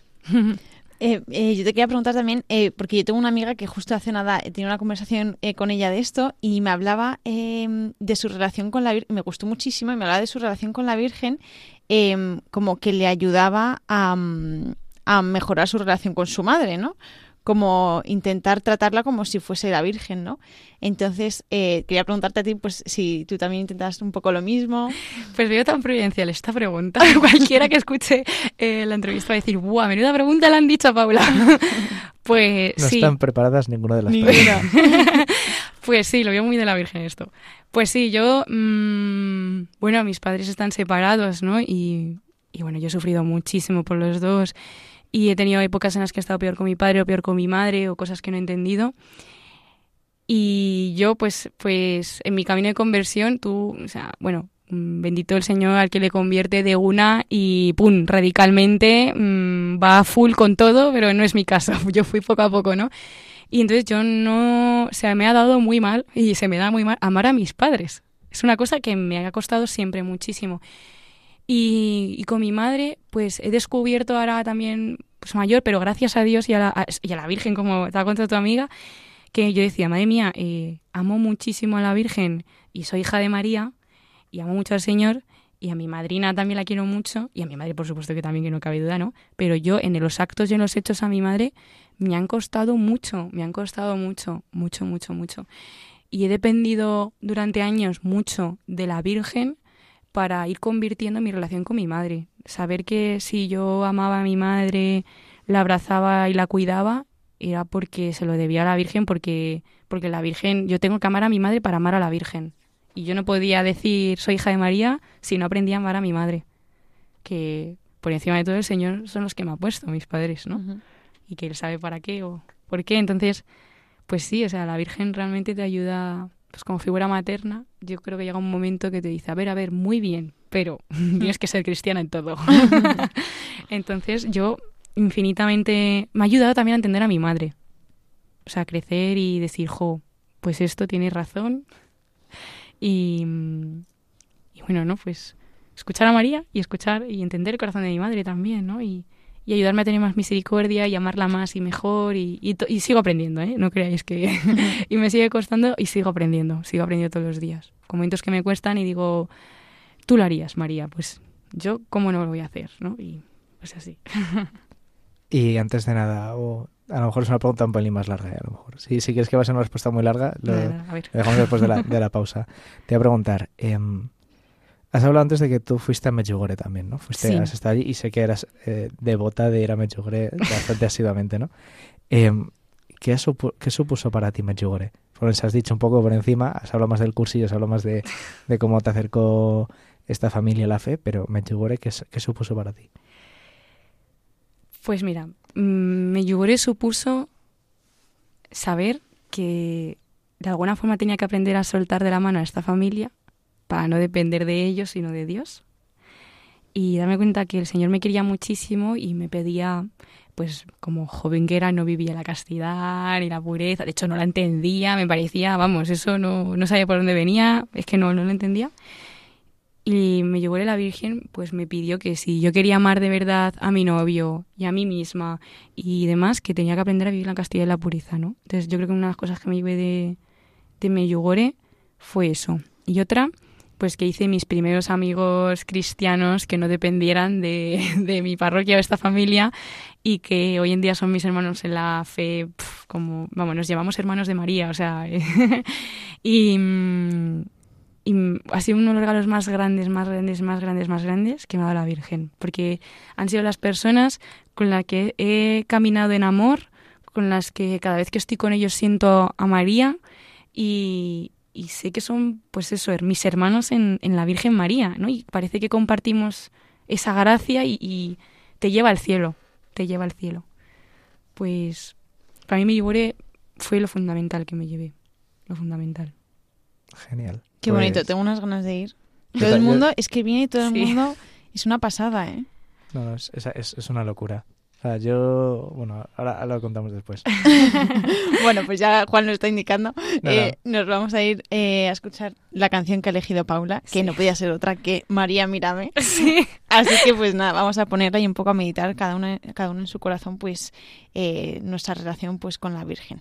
Eh, eh, yo te quería preguntar también, eh, porque yo tengo una amiga que justo hace nada he tenido una conversación eh, con ella de esto y me hablaba eh, de su relación con la Virgen, me gustó muchísimo y me hablaba de su relación con la Virgen eh, como que le ayudaba mm, a mejorar su relación con su madre, ¿no? Como intentar tratarla como si fuese la Virgen, ¿no? Entonces, eh, quería preguntarte a ti, pues, si tú también intentas un poco lo mismo.
Pues veo tan providencial esta pregunta. Cualquiera que escuche eh, la entrevista va a decir, ¡buah, menuda pregunta le han dicho a Paula! pues
No
sí.
están preparadas ninguna de las preguntas.
Pues sí, lo veo muy de la Virgen esto. Pues sí, yo, mm, bueno, mis padres están separados, ¿no? Y, y bueno, yo he sufrido muchísimo por los dos y he tenido épocas en las que he estado peor con mi padre o peor con mi madre o cosas que no he entendido. Y yo, pues, pues en mi camino de conversión, tú, o sea, bueno, mm, bendito el Señor al que le convierte de una y pum, radicalmente mm, va full con todo, pero no es mi caso. Yo fui poco a poco, ¿no? Y entonces yo no, o sea, me ha dado muy mal y se me da muy mal amar a mis padres. Es una cosa que me ha costado siempre muchísimo. Y, con mi madre, pues he descubierto ahora también, pues mayor, pero gracias a Dios y a la, y a la Virgen, como te ha contado tu amiga, que yo decía, madre mía, eh, amo muchísimo a la Virgen y soy hija de María y amo mucho al Señor y a mi madrina también la quiero mucho y a mi madre por supuesto que también que no cabe duda, ¿no? Pero yo en los actos y en los hechos a mi madre me han costado mucho, me han costado mucho, mucho, mucho, mucho. Y he dependido durante años mucho de la Virgen para ir convirtiendo mi relación con mi madre. Saber que si yo amaba a mi madre, la abrazaba y la cuidaba, era porque se lo debía a la Virgen, porque, porque la Virgen, yo tengo que amar a mi madre para amar a la Virgen. Y yo no podía decir soy hija de María si no aprendía a amar a mi madre. Que por encima de todo el Señor son los que me ha puesto, mis padres, ¿no? Y que él sabe para qué o por qué. Entonces, pues sí, o sea, la Virgen realmente te ayuda pues como figura materna. Yo creo que llega un momento que te dice, a ver, a ver, muy bien, pero tienes que ser cristiana en todo. Entonces, yo infinitamente me ha ayudado también a entender a mi madre. O sea, crecer y decir, jo, pues esto tiene razón. Y, y bueno, ¿no? Pues escuchar a María y escuchar y entender el corazón de mi madre también, ¿no? Y, y ayudarme a tener más misericordia y amarla más y mejor y, y, to- y sigo aprendiendo, ¿eh? No creáis que... y me sigue costando y sigo aprendiendo, sigo aprendiendo todos los días. Con momentos que me cuestan y digo, tú lo harías, María, pues yo cómo no lo voy a hacer, ¿no? Y pues así.
Y antes de nada, o a lo mejor es una pregunta un pelín más larga, ¿eh? a lo mejor. Si, si quieres que va a ser una respuesta muy larga, lo, dejamos después de la, de la pausa. Te voy a preguntar, em, has hablado antes de que tú fuiste a Medjugorje también, ¿no? Fuiste,
Sí.
has estado allí y sé que eras eh, devota de ir a Medjugorje bastante asiduamente, ¿no? Em, ¿qué, supu- ¿Qué supuso para ti Medjugorje? Pues has dicho un poco por encima, has hablado más del cursillo, has hablado más de, de cómo te acercó esta familia a la fe, pero Medjugorje, ¿qué, s- qué supuso para ti?
Pues mira, mm, Medjugorje supuso saber que de alguna forma tenía que aprender a soltar de la mano a esta familia para no depender de ellos, sino de Dios. Y darme cuenta que el Señor me quería muchísimo y me pedía, pues como joven que era, no vivía la castidad ni la pureza. De hecho, no la entendía, me parecía, vamos, eso no, no sabía por dónde venía, es que no, no lo entendía. Y me llevó la Virgen, pues me pidió que si yo quería amar de verdad a mi novio y a mí misma y demás, que tenía que aprender a vivir la castidad y la pureza, ¿no? Entonces yo creo que una de las cosas que me llevé de, de Medjugorje fue eso. Y otra, pues que hice mis primeros amigos cristianos que no dependieran de, de mi parroquia o esta familia y que hoy en día son mis hermanos en la fe, pf, como, vamos, nos llamamos hermanos de María, o sea, y, mm, y ha sido uno de los regalos más grandes, más grandes, más grandes, más grandes que me ha dado la Virgen, porque han sido las personas con las que he caminado en amor, con las que cada vez que estoy con ellos siento a María y, y sé que son, pues eso, mis hermanos en, en la Virgen María, ¿no? Y parece que compartimos esa gracia y, y te lleva al cielo, te lleva al cielo. Pues para mí me llevoré fue lo fundamental que me llevé, lo fundamental.
Genial.
Qué
Pues-
bonito, tengo unas ganas de ir. Todo el mundo, es que viene todo el
Sí.
mundo, es una pasada, ¿eh?
No, no, es, es- es una locura. O sea, yo, bueno, ahora, ahora lo contamos después.
bueno, pues ya Juan lo está indicando.
No,
Eh, Nos vamos a ir eh, a escuchar la canción que ha elegido Paula, que
Sí.
no podía ser otra que María Mírame.
Sí.
Así que pues nada, vamos a ponerla y un poco a meditar cada uno, cada uno en su corazón, pues eh, nuestra relación pues con la Virgen.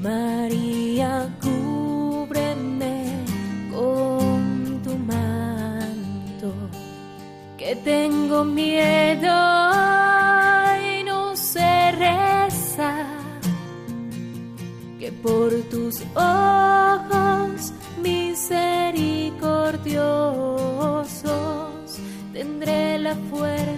María, cúbreme con tu manto, que tengo miedo y no sé rezar, que por tus ojos misericordiosos tendré la fuerza,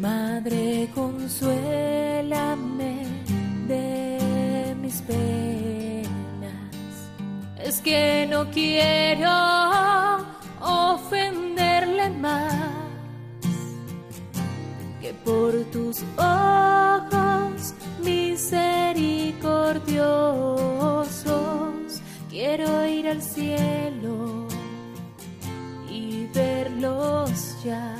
Madre, consuélame de mis penas. Es que no quiero ofenderle más que por tus ojos misericordiosos quiero ir al cielo y verlos ya.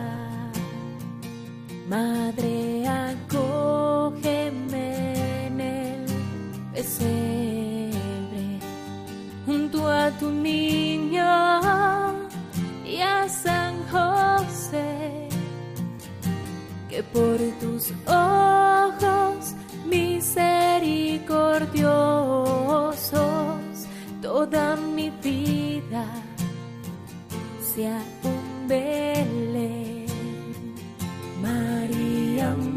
Madre, acógeme en el pesebre, junto a tu niño y a San José, que por tus ojos misericordiosos toda mi vida sea un Belén.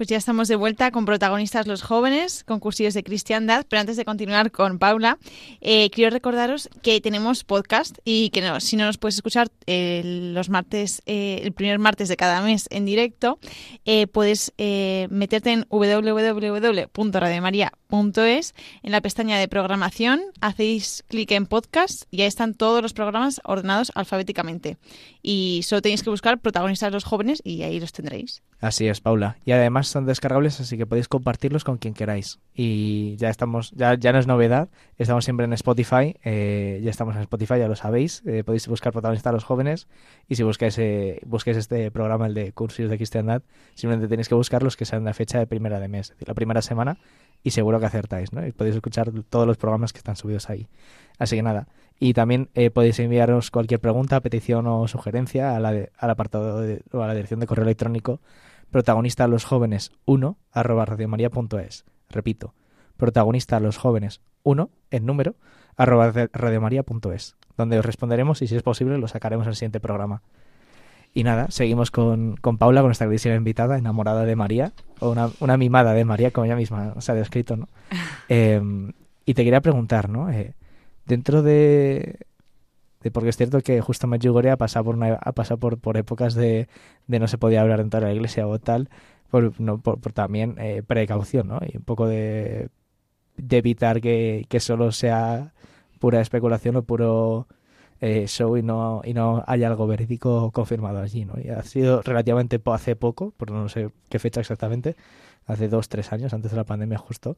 Pues ya estamos de vuelta con protagonistas los jóvenes, con cursillos de cristiandad, pero antes de continuar con Paula, eh, quiero recordaros que tenemos podcast y que no, si no nos puedes escuchar eh, los martes, eh, el primer martes de cada mes en directo, puedes meterte en www.radiomaria.es, en la pestaña de programación, hacéis clic en podcast y ahí están todos los programas ordenados alfabéticamente. Y solo tenéis que buscar protagonistas los jóvenes y ahí los tendréis.
Así es, Paula. Y además son descargables, así que podéis compartirlos con quien queráis. Y ya estamos, ya, ya no es novedad, estamos siempre en Spotify, eh, ya estamos en Spotify, ya lo sabéis. eh, podéis buscar protagonistas a los jóvenes y si buscáis, eh, busquéis este programa, el de cursos de cristiandad, simplemente tenéis que buscar los que sean la fecha de primera de mes, es decir, la primera semana, y seguro que acertáis, ¿no? Y podéis escuchar todos los programas que están subidos ahí. Así que nada. Y también eh, podéis enviaros cualquier pregunta, petición o sugerencia a la de- al apartado de, o a la dirección de correo electrónico protagonista a los jóvenes 1 arroba radiomaria.es. Repito, protagonista a los jóvenes 1 en número arroba radiomaria.es, donde os responderemos y si es posible lo sacaremos en el siguiente programa. Y nada, seguimos con, con Paula, con nuestra queridísima invitada, enamorada de María, o una, una mimada de María, como ella misma se ha descrito, ¿no? Eh, y te quería preguntar, ¿no? Eh, dentro de, de- Porque es cierto que justo Medjugorje ha pasado por, una, ha pasado por, por épocas de, de no se podía hablar dentro de la iglesia o tal, por, por, también eh, precaución, ¿no? Y un poco de, de evitar que, que solo sea pura especulación o puro eh, show y no, y no haya algo verídico confirmado allí, ¿no? Y ha sido relativamente hace poco, por no sé qué fecha exactamente, hace dos, tres años, antes de la pandemia justo,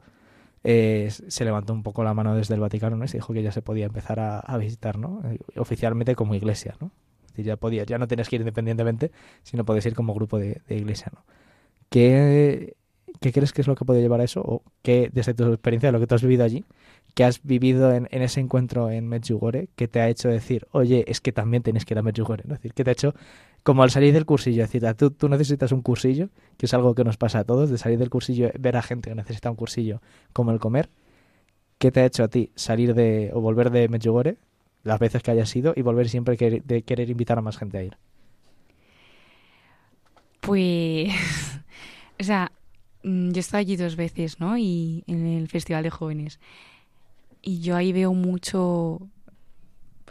eh, se levantó un poco la mano desde el Vaticano ¿no? y se dijo que ya se podía empezar a, a visitar, ¿no? Eh, oficialmente como iglesia, ¿no? Es ya podía, ya no tienes que ir independientemente, sino puedes ir como grupo de, de iglesia, ¿no? ¿Qué, ¿Qué crees que es lo que puede llevar a eso? ¿O qué, desde tu experiencia, lo que tú has vivido allí, que has vivido en, en, ese encuentro en Medjugorje, que te ha hecho decir, oye, es que también tienes que ir a Medjugorje? ¿no? Es decir, que te ha hecho, como al salir del cursillo, es decir, tú, necesitas un cursillo, que es algo que nos pasa a todos, de salir del cursillo, ver a gente que necesita un cursillo como el comer. ¿Qué te ha hecho a ti salir de, o volver de Medjugorje, las veces que hayas ido, y volver siempre que, de querer invitar a más gente a ir?
Pues, o sea, mm, yo he estado allí dos veces, ¿no? Y en el Festival de Jóvenes. Y yo ahí veo mucho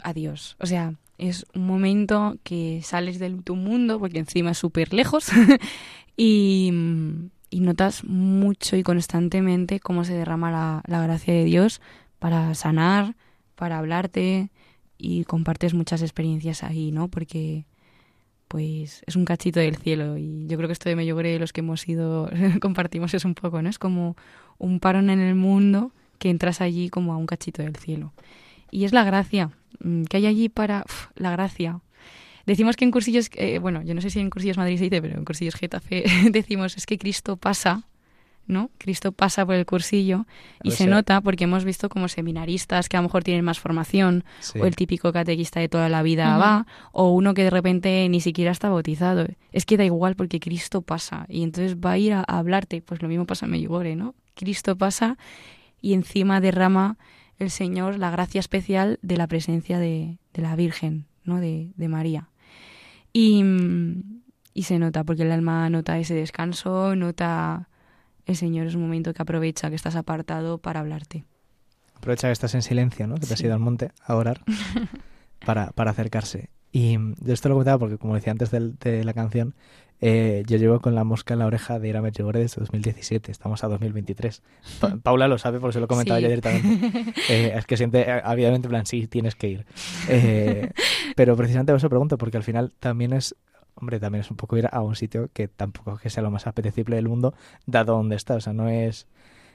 adiós. O sea, es un momento que sales de tu mundo, porque encima es súper lejos, y, y, notas mucho y constantemente cómo se derrama la, la gracia de Dios para sanar, para hablarte, y compartes muchas experiencias ahí, ¿no? Porque pues es un cachito del cielo y yo creo que esto de Medjugorje los que hemos ido compartimos es un poco, ¿no? Es como un parón en el mundo que entras allí como a un cachito del cielo. Y es la gracia, que hay allí para uf, la gracia. Decimos que en cursillos, eh, bueno, yo no sé si en cursillos Madrid se dice, pero en cursillos Getafe decimos es que Cristo pasa ¿no? Cristo pasa por el cursillo y se nota porque hemos visto como seminaristas que a lo mejor tienen más formación sí. o el típico catequista de toda la vida uh -huh. va o uno que de repente ni siquiera está bautizado. Es que da igual porque Cristo pasa y entonces va a ir a, a hablarte. Pues lo mismo pasa en Medjugorje, ¿no? Cristo pasa y encima derrama el Señor la gracia especial de la presencia de, de la Virgen, ¿no? De, de María. Y, y se nota porque el alma nota ese descanso, nota el Señor es un momento que aprovecha que estás apartado para hablarte.
Aprovecha que estás en silencio, ¿no? Que te sí. has ido al monte a orar para, para acercarse. Y yo esto lo comentaba porque, como decía antes de, de la canción, eh, yo llevo con la mosca en la oreja de ir a Medjugorje desde 2017. Estamos a 2023. Pa Paula lo sabe, por eso lo comentaba sí. ya directamente. Eh, es que siente, obviamente, en plan, sí, tienes que ir. Eh, pero precisamente por eso pregunto, porque al final también es hombre, también es un poco ir a un sitio que tampoco que sea lo más apetecible del mundo, dado donde está. O sea, no es,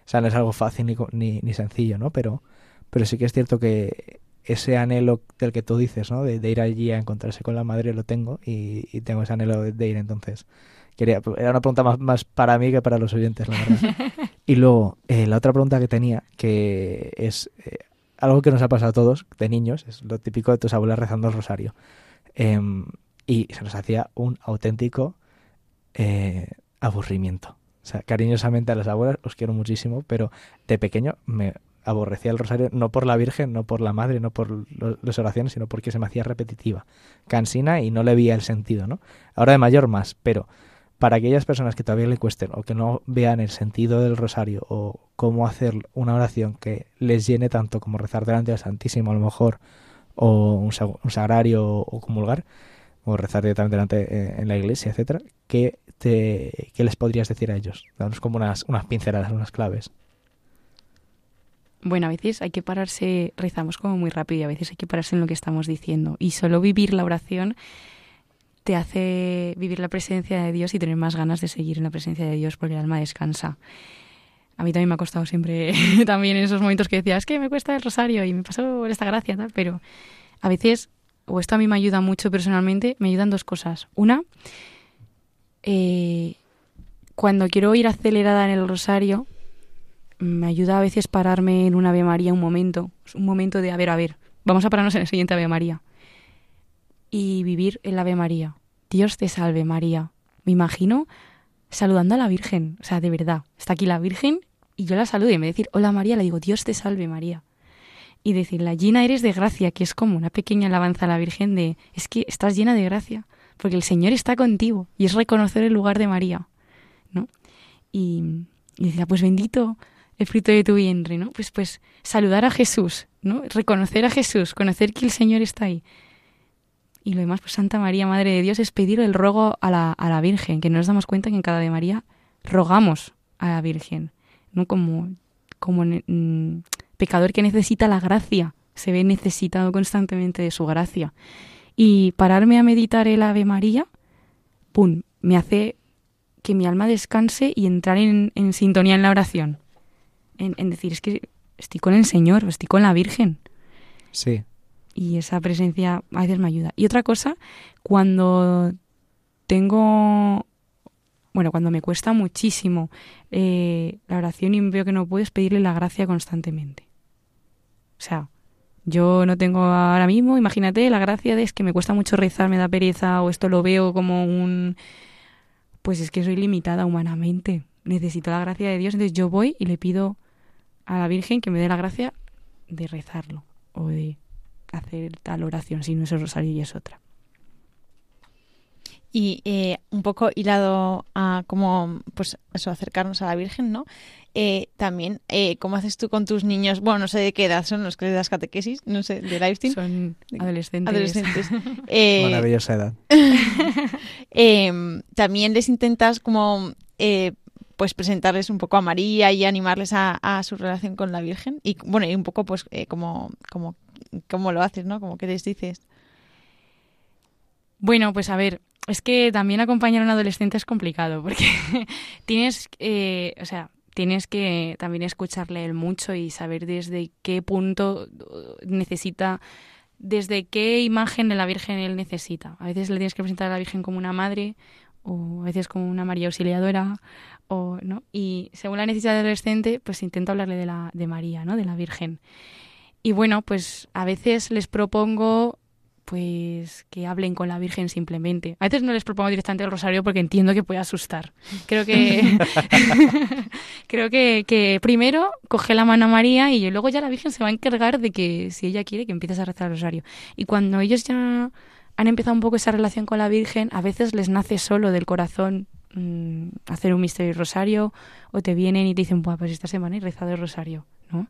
o sea, no es algo fácil ni, ni, ni sencillo, ¿no? Pero, pero sí que es cierto que ese anhelo del que tú dices, ¿no? De, de ir allí a encontrarse con la madre lo tengo y, y tengo ese anhelo de, de, ir entonces. Quería, era una pregunta más, más para mí que para los oyentes, la verdad. y luego, eh, la otra pregunta que tenía, que es eh, algo que nos ha pasado a todos de niños, es lo típico de tus abuelas rezando el rosario. Eh, y se nos hacía un auténtico eh, aburrimiento. O sea, cariñosamente a las abuelas os quiero muchísimo, pero de pequeño me aborrecía el rosario no por la Virgen, no por la Madre, no por las oraciones, sino porque se me hacía repetitiva, cansina y no le veía el sentido, ¿no? Ahora de mayor más, pero para aquellas personas que todavía le cuesten o que no vean el sentido del rosario o cómo hacer una oración que les llene tanto como rezar delante del Santísimo a lo mejor o un, un sagrario o comulgar, o rezar directamente delante eh, en la iglesia, etcétera, ¿qué, te, ¿qué les podrías decir a ellos? Danos como unas, unas pinceladas, unas claves.
Bueno, a veces hay que pararse, rezamos como muy rápido y a veces hay que pararse en lo que estamos diciendo. Y solo vivir la oración te hace vivir la presencia de Dios y tener más ganas de seguir en la presencia de Dios porque el alma descansa. A mí también me ha costado siempre, también en esos momentos que decía, es que me cuesta el rosario y me pasó esta gracia, tal, pero a veces o esto a mí me ayuda mucho personalmente, me ayudan dos cosas. Una, eh, cuando quiero ir acelerada en el rosario, me ayuda a veces pararme en una Ave María un momento, un momento de, a ver, a ver, vamos a pararnos en el siguiente Ave María. Y vivir el Ave María. Dios te salve María. Me imagino saludando a la Virgen, o sea, de verdad, está aquí la Virgen y yo la saludo y me decir, hola María, le digo, Dios te salve María y decirle, llena eres de gracia, que es como una pequeña alabanza a la Virgen de, es que estás llena de gracia, porque el Señor está contigo, y es reconocer el lugar de María, ¿no? Y, y decía, pues bendito el fruto de tu vientre, ¿no? Pues, pues saludar a Jesús, ¿no? Reconocer a Jesús, conocer que el Señor está ahí. Y lo demás, pues Santa María, Madre de Dios, es pedir el rogo a la, a la Virgen, que no nos damos cuenta que en cada de María rogamos a la Virgen, ¿no? Como, como pecador que necesita la gracia, se ve necesitado constantemente de su gracia. Y pararme a meditar el Ave María, ¡pum!, me hace que mi alma descanse y entrar en, en sintonía en la oración. En, en decir, es que estoy con el Señor, estoy con la Virgen.
Sí.
Y esa presencia a veces me ayuda. Y otra cosa, cuando tengo, bueno, cuando me cuesta muchísimo eh, la oración y veo que no puedo, es pedirle la gracia constantemente. O sea, yo no tengo ahora mismo, imagínate, la gracia de es que me cuesta mucho rezar, me da pereza o esto lo veo como un... Pues es que soy limitada humanamente. Necesito la gracia de Dios, entonces yo voy y le pido a la Virgen que me dé la gracia de rezarlo o de hacer tal oración, si no es el rosario y es otra.
Y eh, un poco hilado a cómo, pues eso, acercarnos a la Virgen, ¿no? Eh, también, eh, ¿cómo haces tú con tus niños? Bueno, no sé de qué edad son los que le das catequesis, no sé, de Lifestyle.
Son adolescentes.
Adolescentes. Eh,
Maravillosa edad.
eh, también les intentas como eh, pues presentarles un poco a María y animarles a, a su relación con la Virgen. Y bueno y un poco pues eh, como como cómo lo haces no como que les dices
Bueno, pues a ver, es que también acompañar a un adolescente es complicado porque tienes, eh, o sea, tienes que también escucharle él mucho y saber desde qué punto uh, necesita, desde qué imagen de la Virgen él necesita. A veces le tienes que presentar a la Virgen como una madre o a veces como una María Auxiliadora o no y según la necesidad del adolescente pues intento hablarle de la de María no de la Virgen y bueno pues a veces les propongo pues que hablen con la Virgen simplemente. A veces no les propongo directamente el rosario porque entiendo que puede asustar. Creo que creo que, que primero coge la mano a María y luego ya la Virgen se va a encargar de que si ella quiere que empieces a rezar el rosario. Y cuando ellos ya han empezado un poco esa relación con la Virgen, a veces les nace solo del corazón mm, hacer un misterio y rosario o te vienen y te dicen, Buah, pues esta semana he rezado el rosario, ¿no?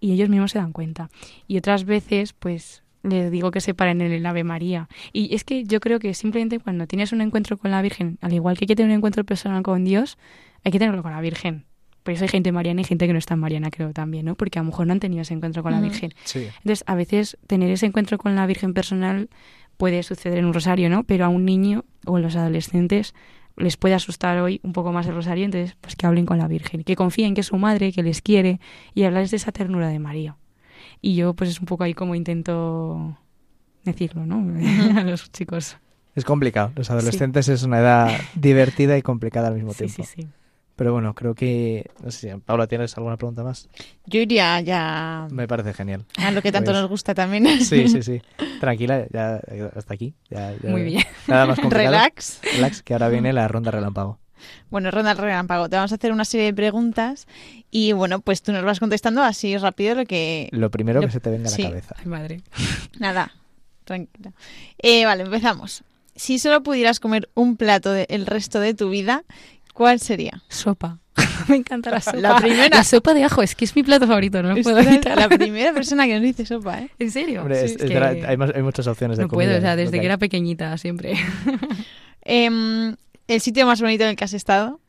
Y ellos mismos se dan cuenta. Y otras veces, pues les digo que se paren en el Ave María. Y es que yo creo que simplemente cuando tienes un encuentro con la Virgen, al igual que hay que tener un encuentro personal con Dios, hay que tenerlo con la Virgen. Por eso hay gente mariana y gente que no está mariana, creo también, ¿no? Porque a lo mejor no han tenido ese encuentro con la. Virgen.
Sí.
Entonces, a veces tener ese encuentro con la Virgen personal puede suceder en un rosario, ¿no? Pero a un niño o a los adolescentes les puede asustar hoy un poco más el rosario, entonces, pues que hablen con la Virgen, que confíen que es su madre, que les quiere y hablarles de esa ternura de María. Y yo, pues es un poco ahí como intento decirlo, ¿no? a los chicos.
Es complicado. Los adolescentes es una edad divertida y complicada al mismo
Sí,
tiempo.
sí, sí.
Pero bueno, creo que... No sé si, Paula, ¿tienes alguna pregunta más?
yo iría ya
Me parece genial.
a lo que tanto
Pues-
nos gusta también
Sí, sí, sí. Tranquila, ya hasta aquí. Ya, ya-
Muy bien.
Nada más complicado.
relax
Relax, que ahora viene la ronda relámpago.
Bueno, Ronald Relámpago, te vamos a hacer una serie de preguntas y bueno, pues tú nos vas contestando así rápido lo que...
Lo primero
Lo-
que se te venga a
sí.
la cabeza.
Ay, madre.
Nada, tranquila. Eh, vale, empezamos. Si solo pudieras comer un plato de- el resto de tu vida, ¿cuál sería?
Sopa. Me encanta la sopa.
La primera.
La sopa de ajo, es que es mi plato favorito, no lo puedo evitar.
la primera persona que nos dice sopa, ¿eh?
¿En serio?
Hombre, es-
Sí,
es
es
la-
que
hay, más- hay muchas opciones de
no
comida.
puedo, o sea, desde que
hay.
era pequeñita siempre.
Em, ¿El sitio más bonito en el que has estado?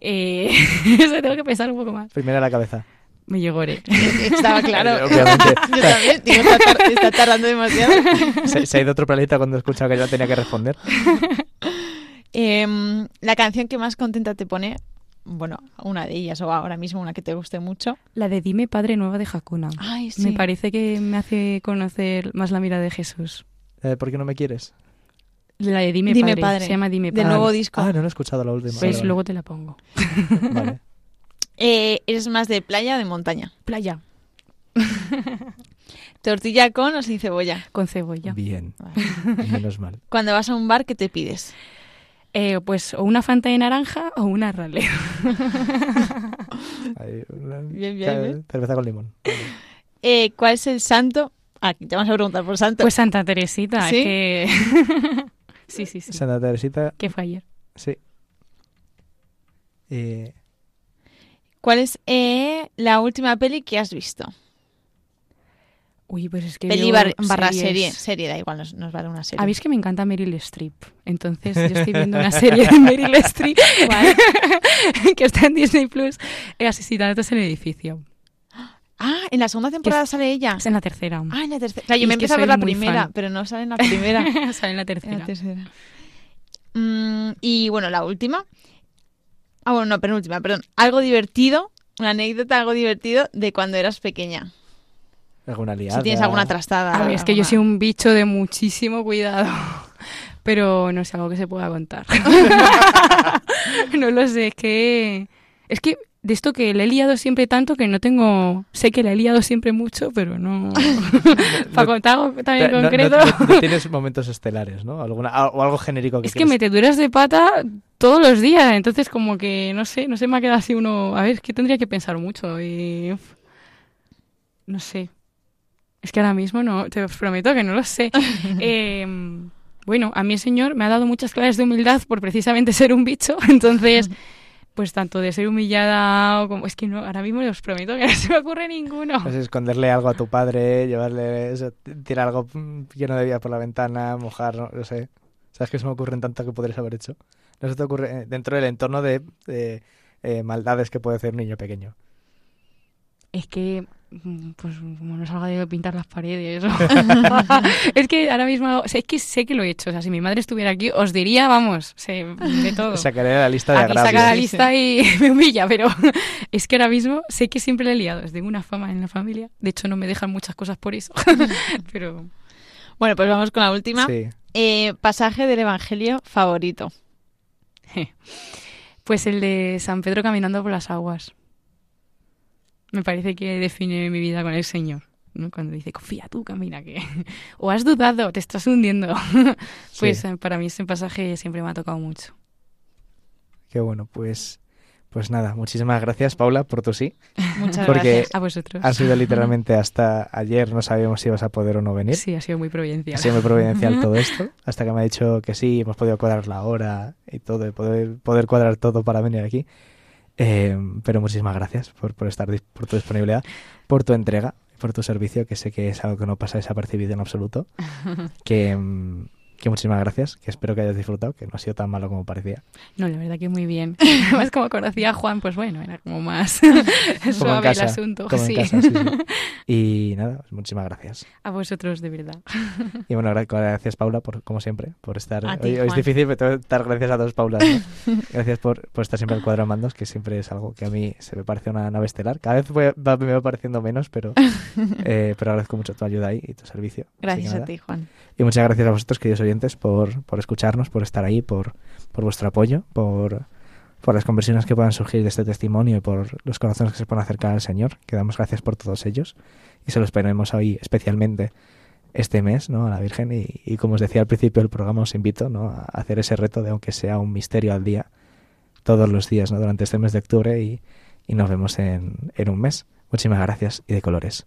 Eh, eso tengo que pensar un poco más.
Primera la cabeza.
Me lloré.
Estaba claro.
Obviamente.
Yo también, digo, está, tar- está tardando demasiado.
Se, se ha ido a otro planeta cuando he escuchado que yo tenía que responder.
Em, la canción que más contenta te pone, bueno, una de ellas o ahora mismo una que te guste mucho.
La de Dime Padre Nueva de Hakuna.
Ay,
Me parece que me hace conocer más la mirada de Jesús.
Eh, ¿Por qué no me quieres?
La de Dime,
Dime
Padre.
Padre.
Se llama Dime
Del
Padre.
nuevo disco.
Ah, no lo he escuchado la última.
Pues
Vale, vale.
luego te la pongo.
Vale.
Eh, ¿Eres más de playa o de montaña?
Playa.
¿Tortilla con o sin cebolla?
Con cebolla.
Bien,
Vale.
menos mal.
Cuando vas a un bar, ¿qué te pides?
Eh, pues o una Fanta de naranja o una Rale.
Ahí, una-
Bien, bien, bien.
Cerveza con limón.
Eh, ¿Cuál es el santo? Ah, te vamos a preguntar por santo.
Pues Santa Teresita,
¿Sí?
es que... sí, sí, sí.
Santa Teresita,
Que fue ayer.
sí. Eh,
¿Cuál es eh, la última peli que has visto?
Uy, pues es que
Peli bar- barra serie. Serie, da igual, nos, nos vale una serie.
Habéis que me encanta Meryl Streep. Entonces yo estoy viendo una serie de Meryl Streep que está en Disney Plus, Asesinatos en el edificio.
Ah, en la segunda temporada sale ella.
Es en la tercera.
Ah, en la tercera. Claro,
Y
yo me
es que
empiezo a ver la primera,
fan.
pero no sale en la primera.
Sale en la
En
tercera.
la tercera. Mm, y bueno, la última. Ah, bueno, no, penúltima, perdón. Algo divertido, una anécdota, algo divertido de cuando eras pequeña.
¿Alguna liada?
Si tienes alguna trastada.
A es que yo soy un bicho de muchísimo cuidado. Pero no es algo que se pueda contar. no lo sé, es que. Es que de esto que le he liado siempre tanto que no tengo. Sé que le he liado siempre mucho, pero no. Para contar algo también
No-
concreto.
no- no tienes momentos estelares, ¿no? Alguna, o algo genérico que
Es que me te duras de pata todos los días, entonces como que no sé, no se me ha quedado así uno, a ver, es que tendría que pensar mucho y no sé. Es que ahora mismo no, te prometo que no lo sé. Eh, bueno, a mí el señor me ha dado muchas clases de humildad por precisamente ser un bicho, entonces pues tanto de ser humillada o como es que no, ahora mismo os prometo que no se me ocurre ninguno.
Pues esconderle algo a tu padre, llevarle eso, tirar algo lleno de vía por la ventana, mojar, no, no sé. ¿Sabes que se me ocurren tanto que podrías haber hecho? No se te ocurre eh, dentro del entorno de, de, eh, maldades que puede hacer un niño pequeño.
Es que, pues, como no salga de pintar las paredes. es que ahora mismo, o sea, es que sé que lo he hecho. O sea, si mi madre estuviera aquí, os diría, vamos, sé de todo.
Sacaré la lista de
Aquí
agravios.
saca la lista y me humilla, pero es que ahora mismo sé que siempre le he liado. Tengo una fama en la familia. De hecho, no me dejan muchas cosas por eso. pero
Bueno, pues vamos con la última.
Sí.
Eh, pasaje del Evangelio favorito.
Pues el de San Pedro caminando por las aguas. Me parece que define mi vida con el Señor. ¿no? Cuando dice, confía tú, camina, que... O has dudado, te estás hundiendo. pues
Sí.
para mí ese pasaje siempre me ha tocado mucho.
Qué bueno, pues, pues nada, muchísimas gracias Paula por tu sí.
Muchas
Porque
gracias.
A vosotros.
ha sido literalmente hasta ayer, no sabíamos si ibas a poder o no venir.
Sí, ha sido muy
Ha
providencial.
sido muy providencial todo esto, hasta que me ha dicho que sí, hemos podido cuadrar la hora y todo, y poder, poder cuadrar todo para venir aquí. Eh, pero muchísimas gracias por, por estar por tu disponibilidad, por tu entrega, por tu servicio, que sé que es algo que no pasa desapercibido en absoluto. Que, mm, que muchísimas gracias, que espero que hayas disfrutado, que no ha sido tan malo como parecía.
No, la verdad que muy bien. Además, como conocía a Juan, pues bueno, era como más
Como
suave
casa,
el asunto.
como en
sí.
casa, sí, sí. Y nada, pues muchísimas gracias.
A vosotros, de verdad.
Y bueno, gra- gracias Paula, por, como siempre, por estar...
A ti,
hoy, es difícil, pero tengo que dar gracias a dos Paulas. ¿no? Gracias por, por estar siempre al cuadro de mandos, que siempre es algo que a mí se me parece una nave estelar. Cada vez voy- va- me va pareciendo menos, pero, eh, pero agradezco mucho tu ayuda ahí y tu servicio. Que
Gracias a ti, Juan.
Y muchas gracias a vosotros, queridos oyentes, por, por escucharnos, por estar ahí, por, por vuestro apoyo, por, por las conversiones que puedan surgir de este testimonio y por los corazones que se puedan acercar al Señor. Que damos gracias por todos ellos. Y se los esperemos hoy especialmente este mes, ¿no? A la Virgen. Y, y como os decía al principio del programa, os invito, ¿no? A hacer ese reto de aunque sea un misterio al día, todos los días, ¿no? Durante este mes de octubre y, y nos vemos en, en un mes. Muchísimas gracias y de colores.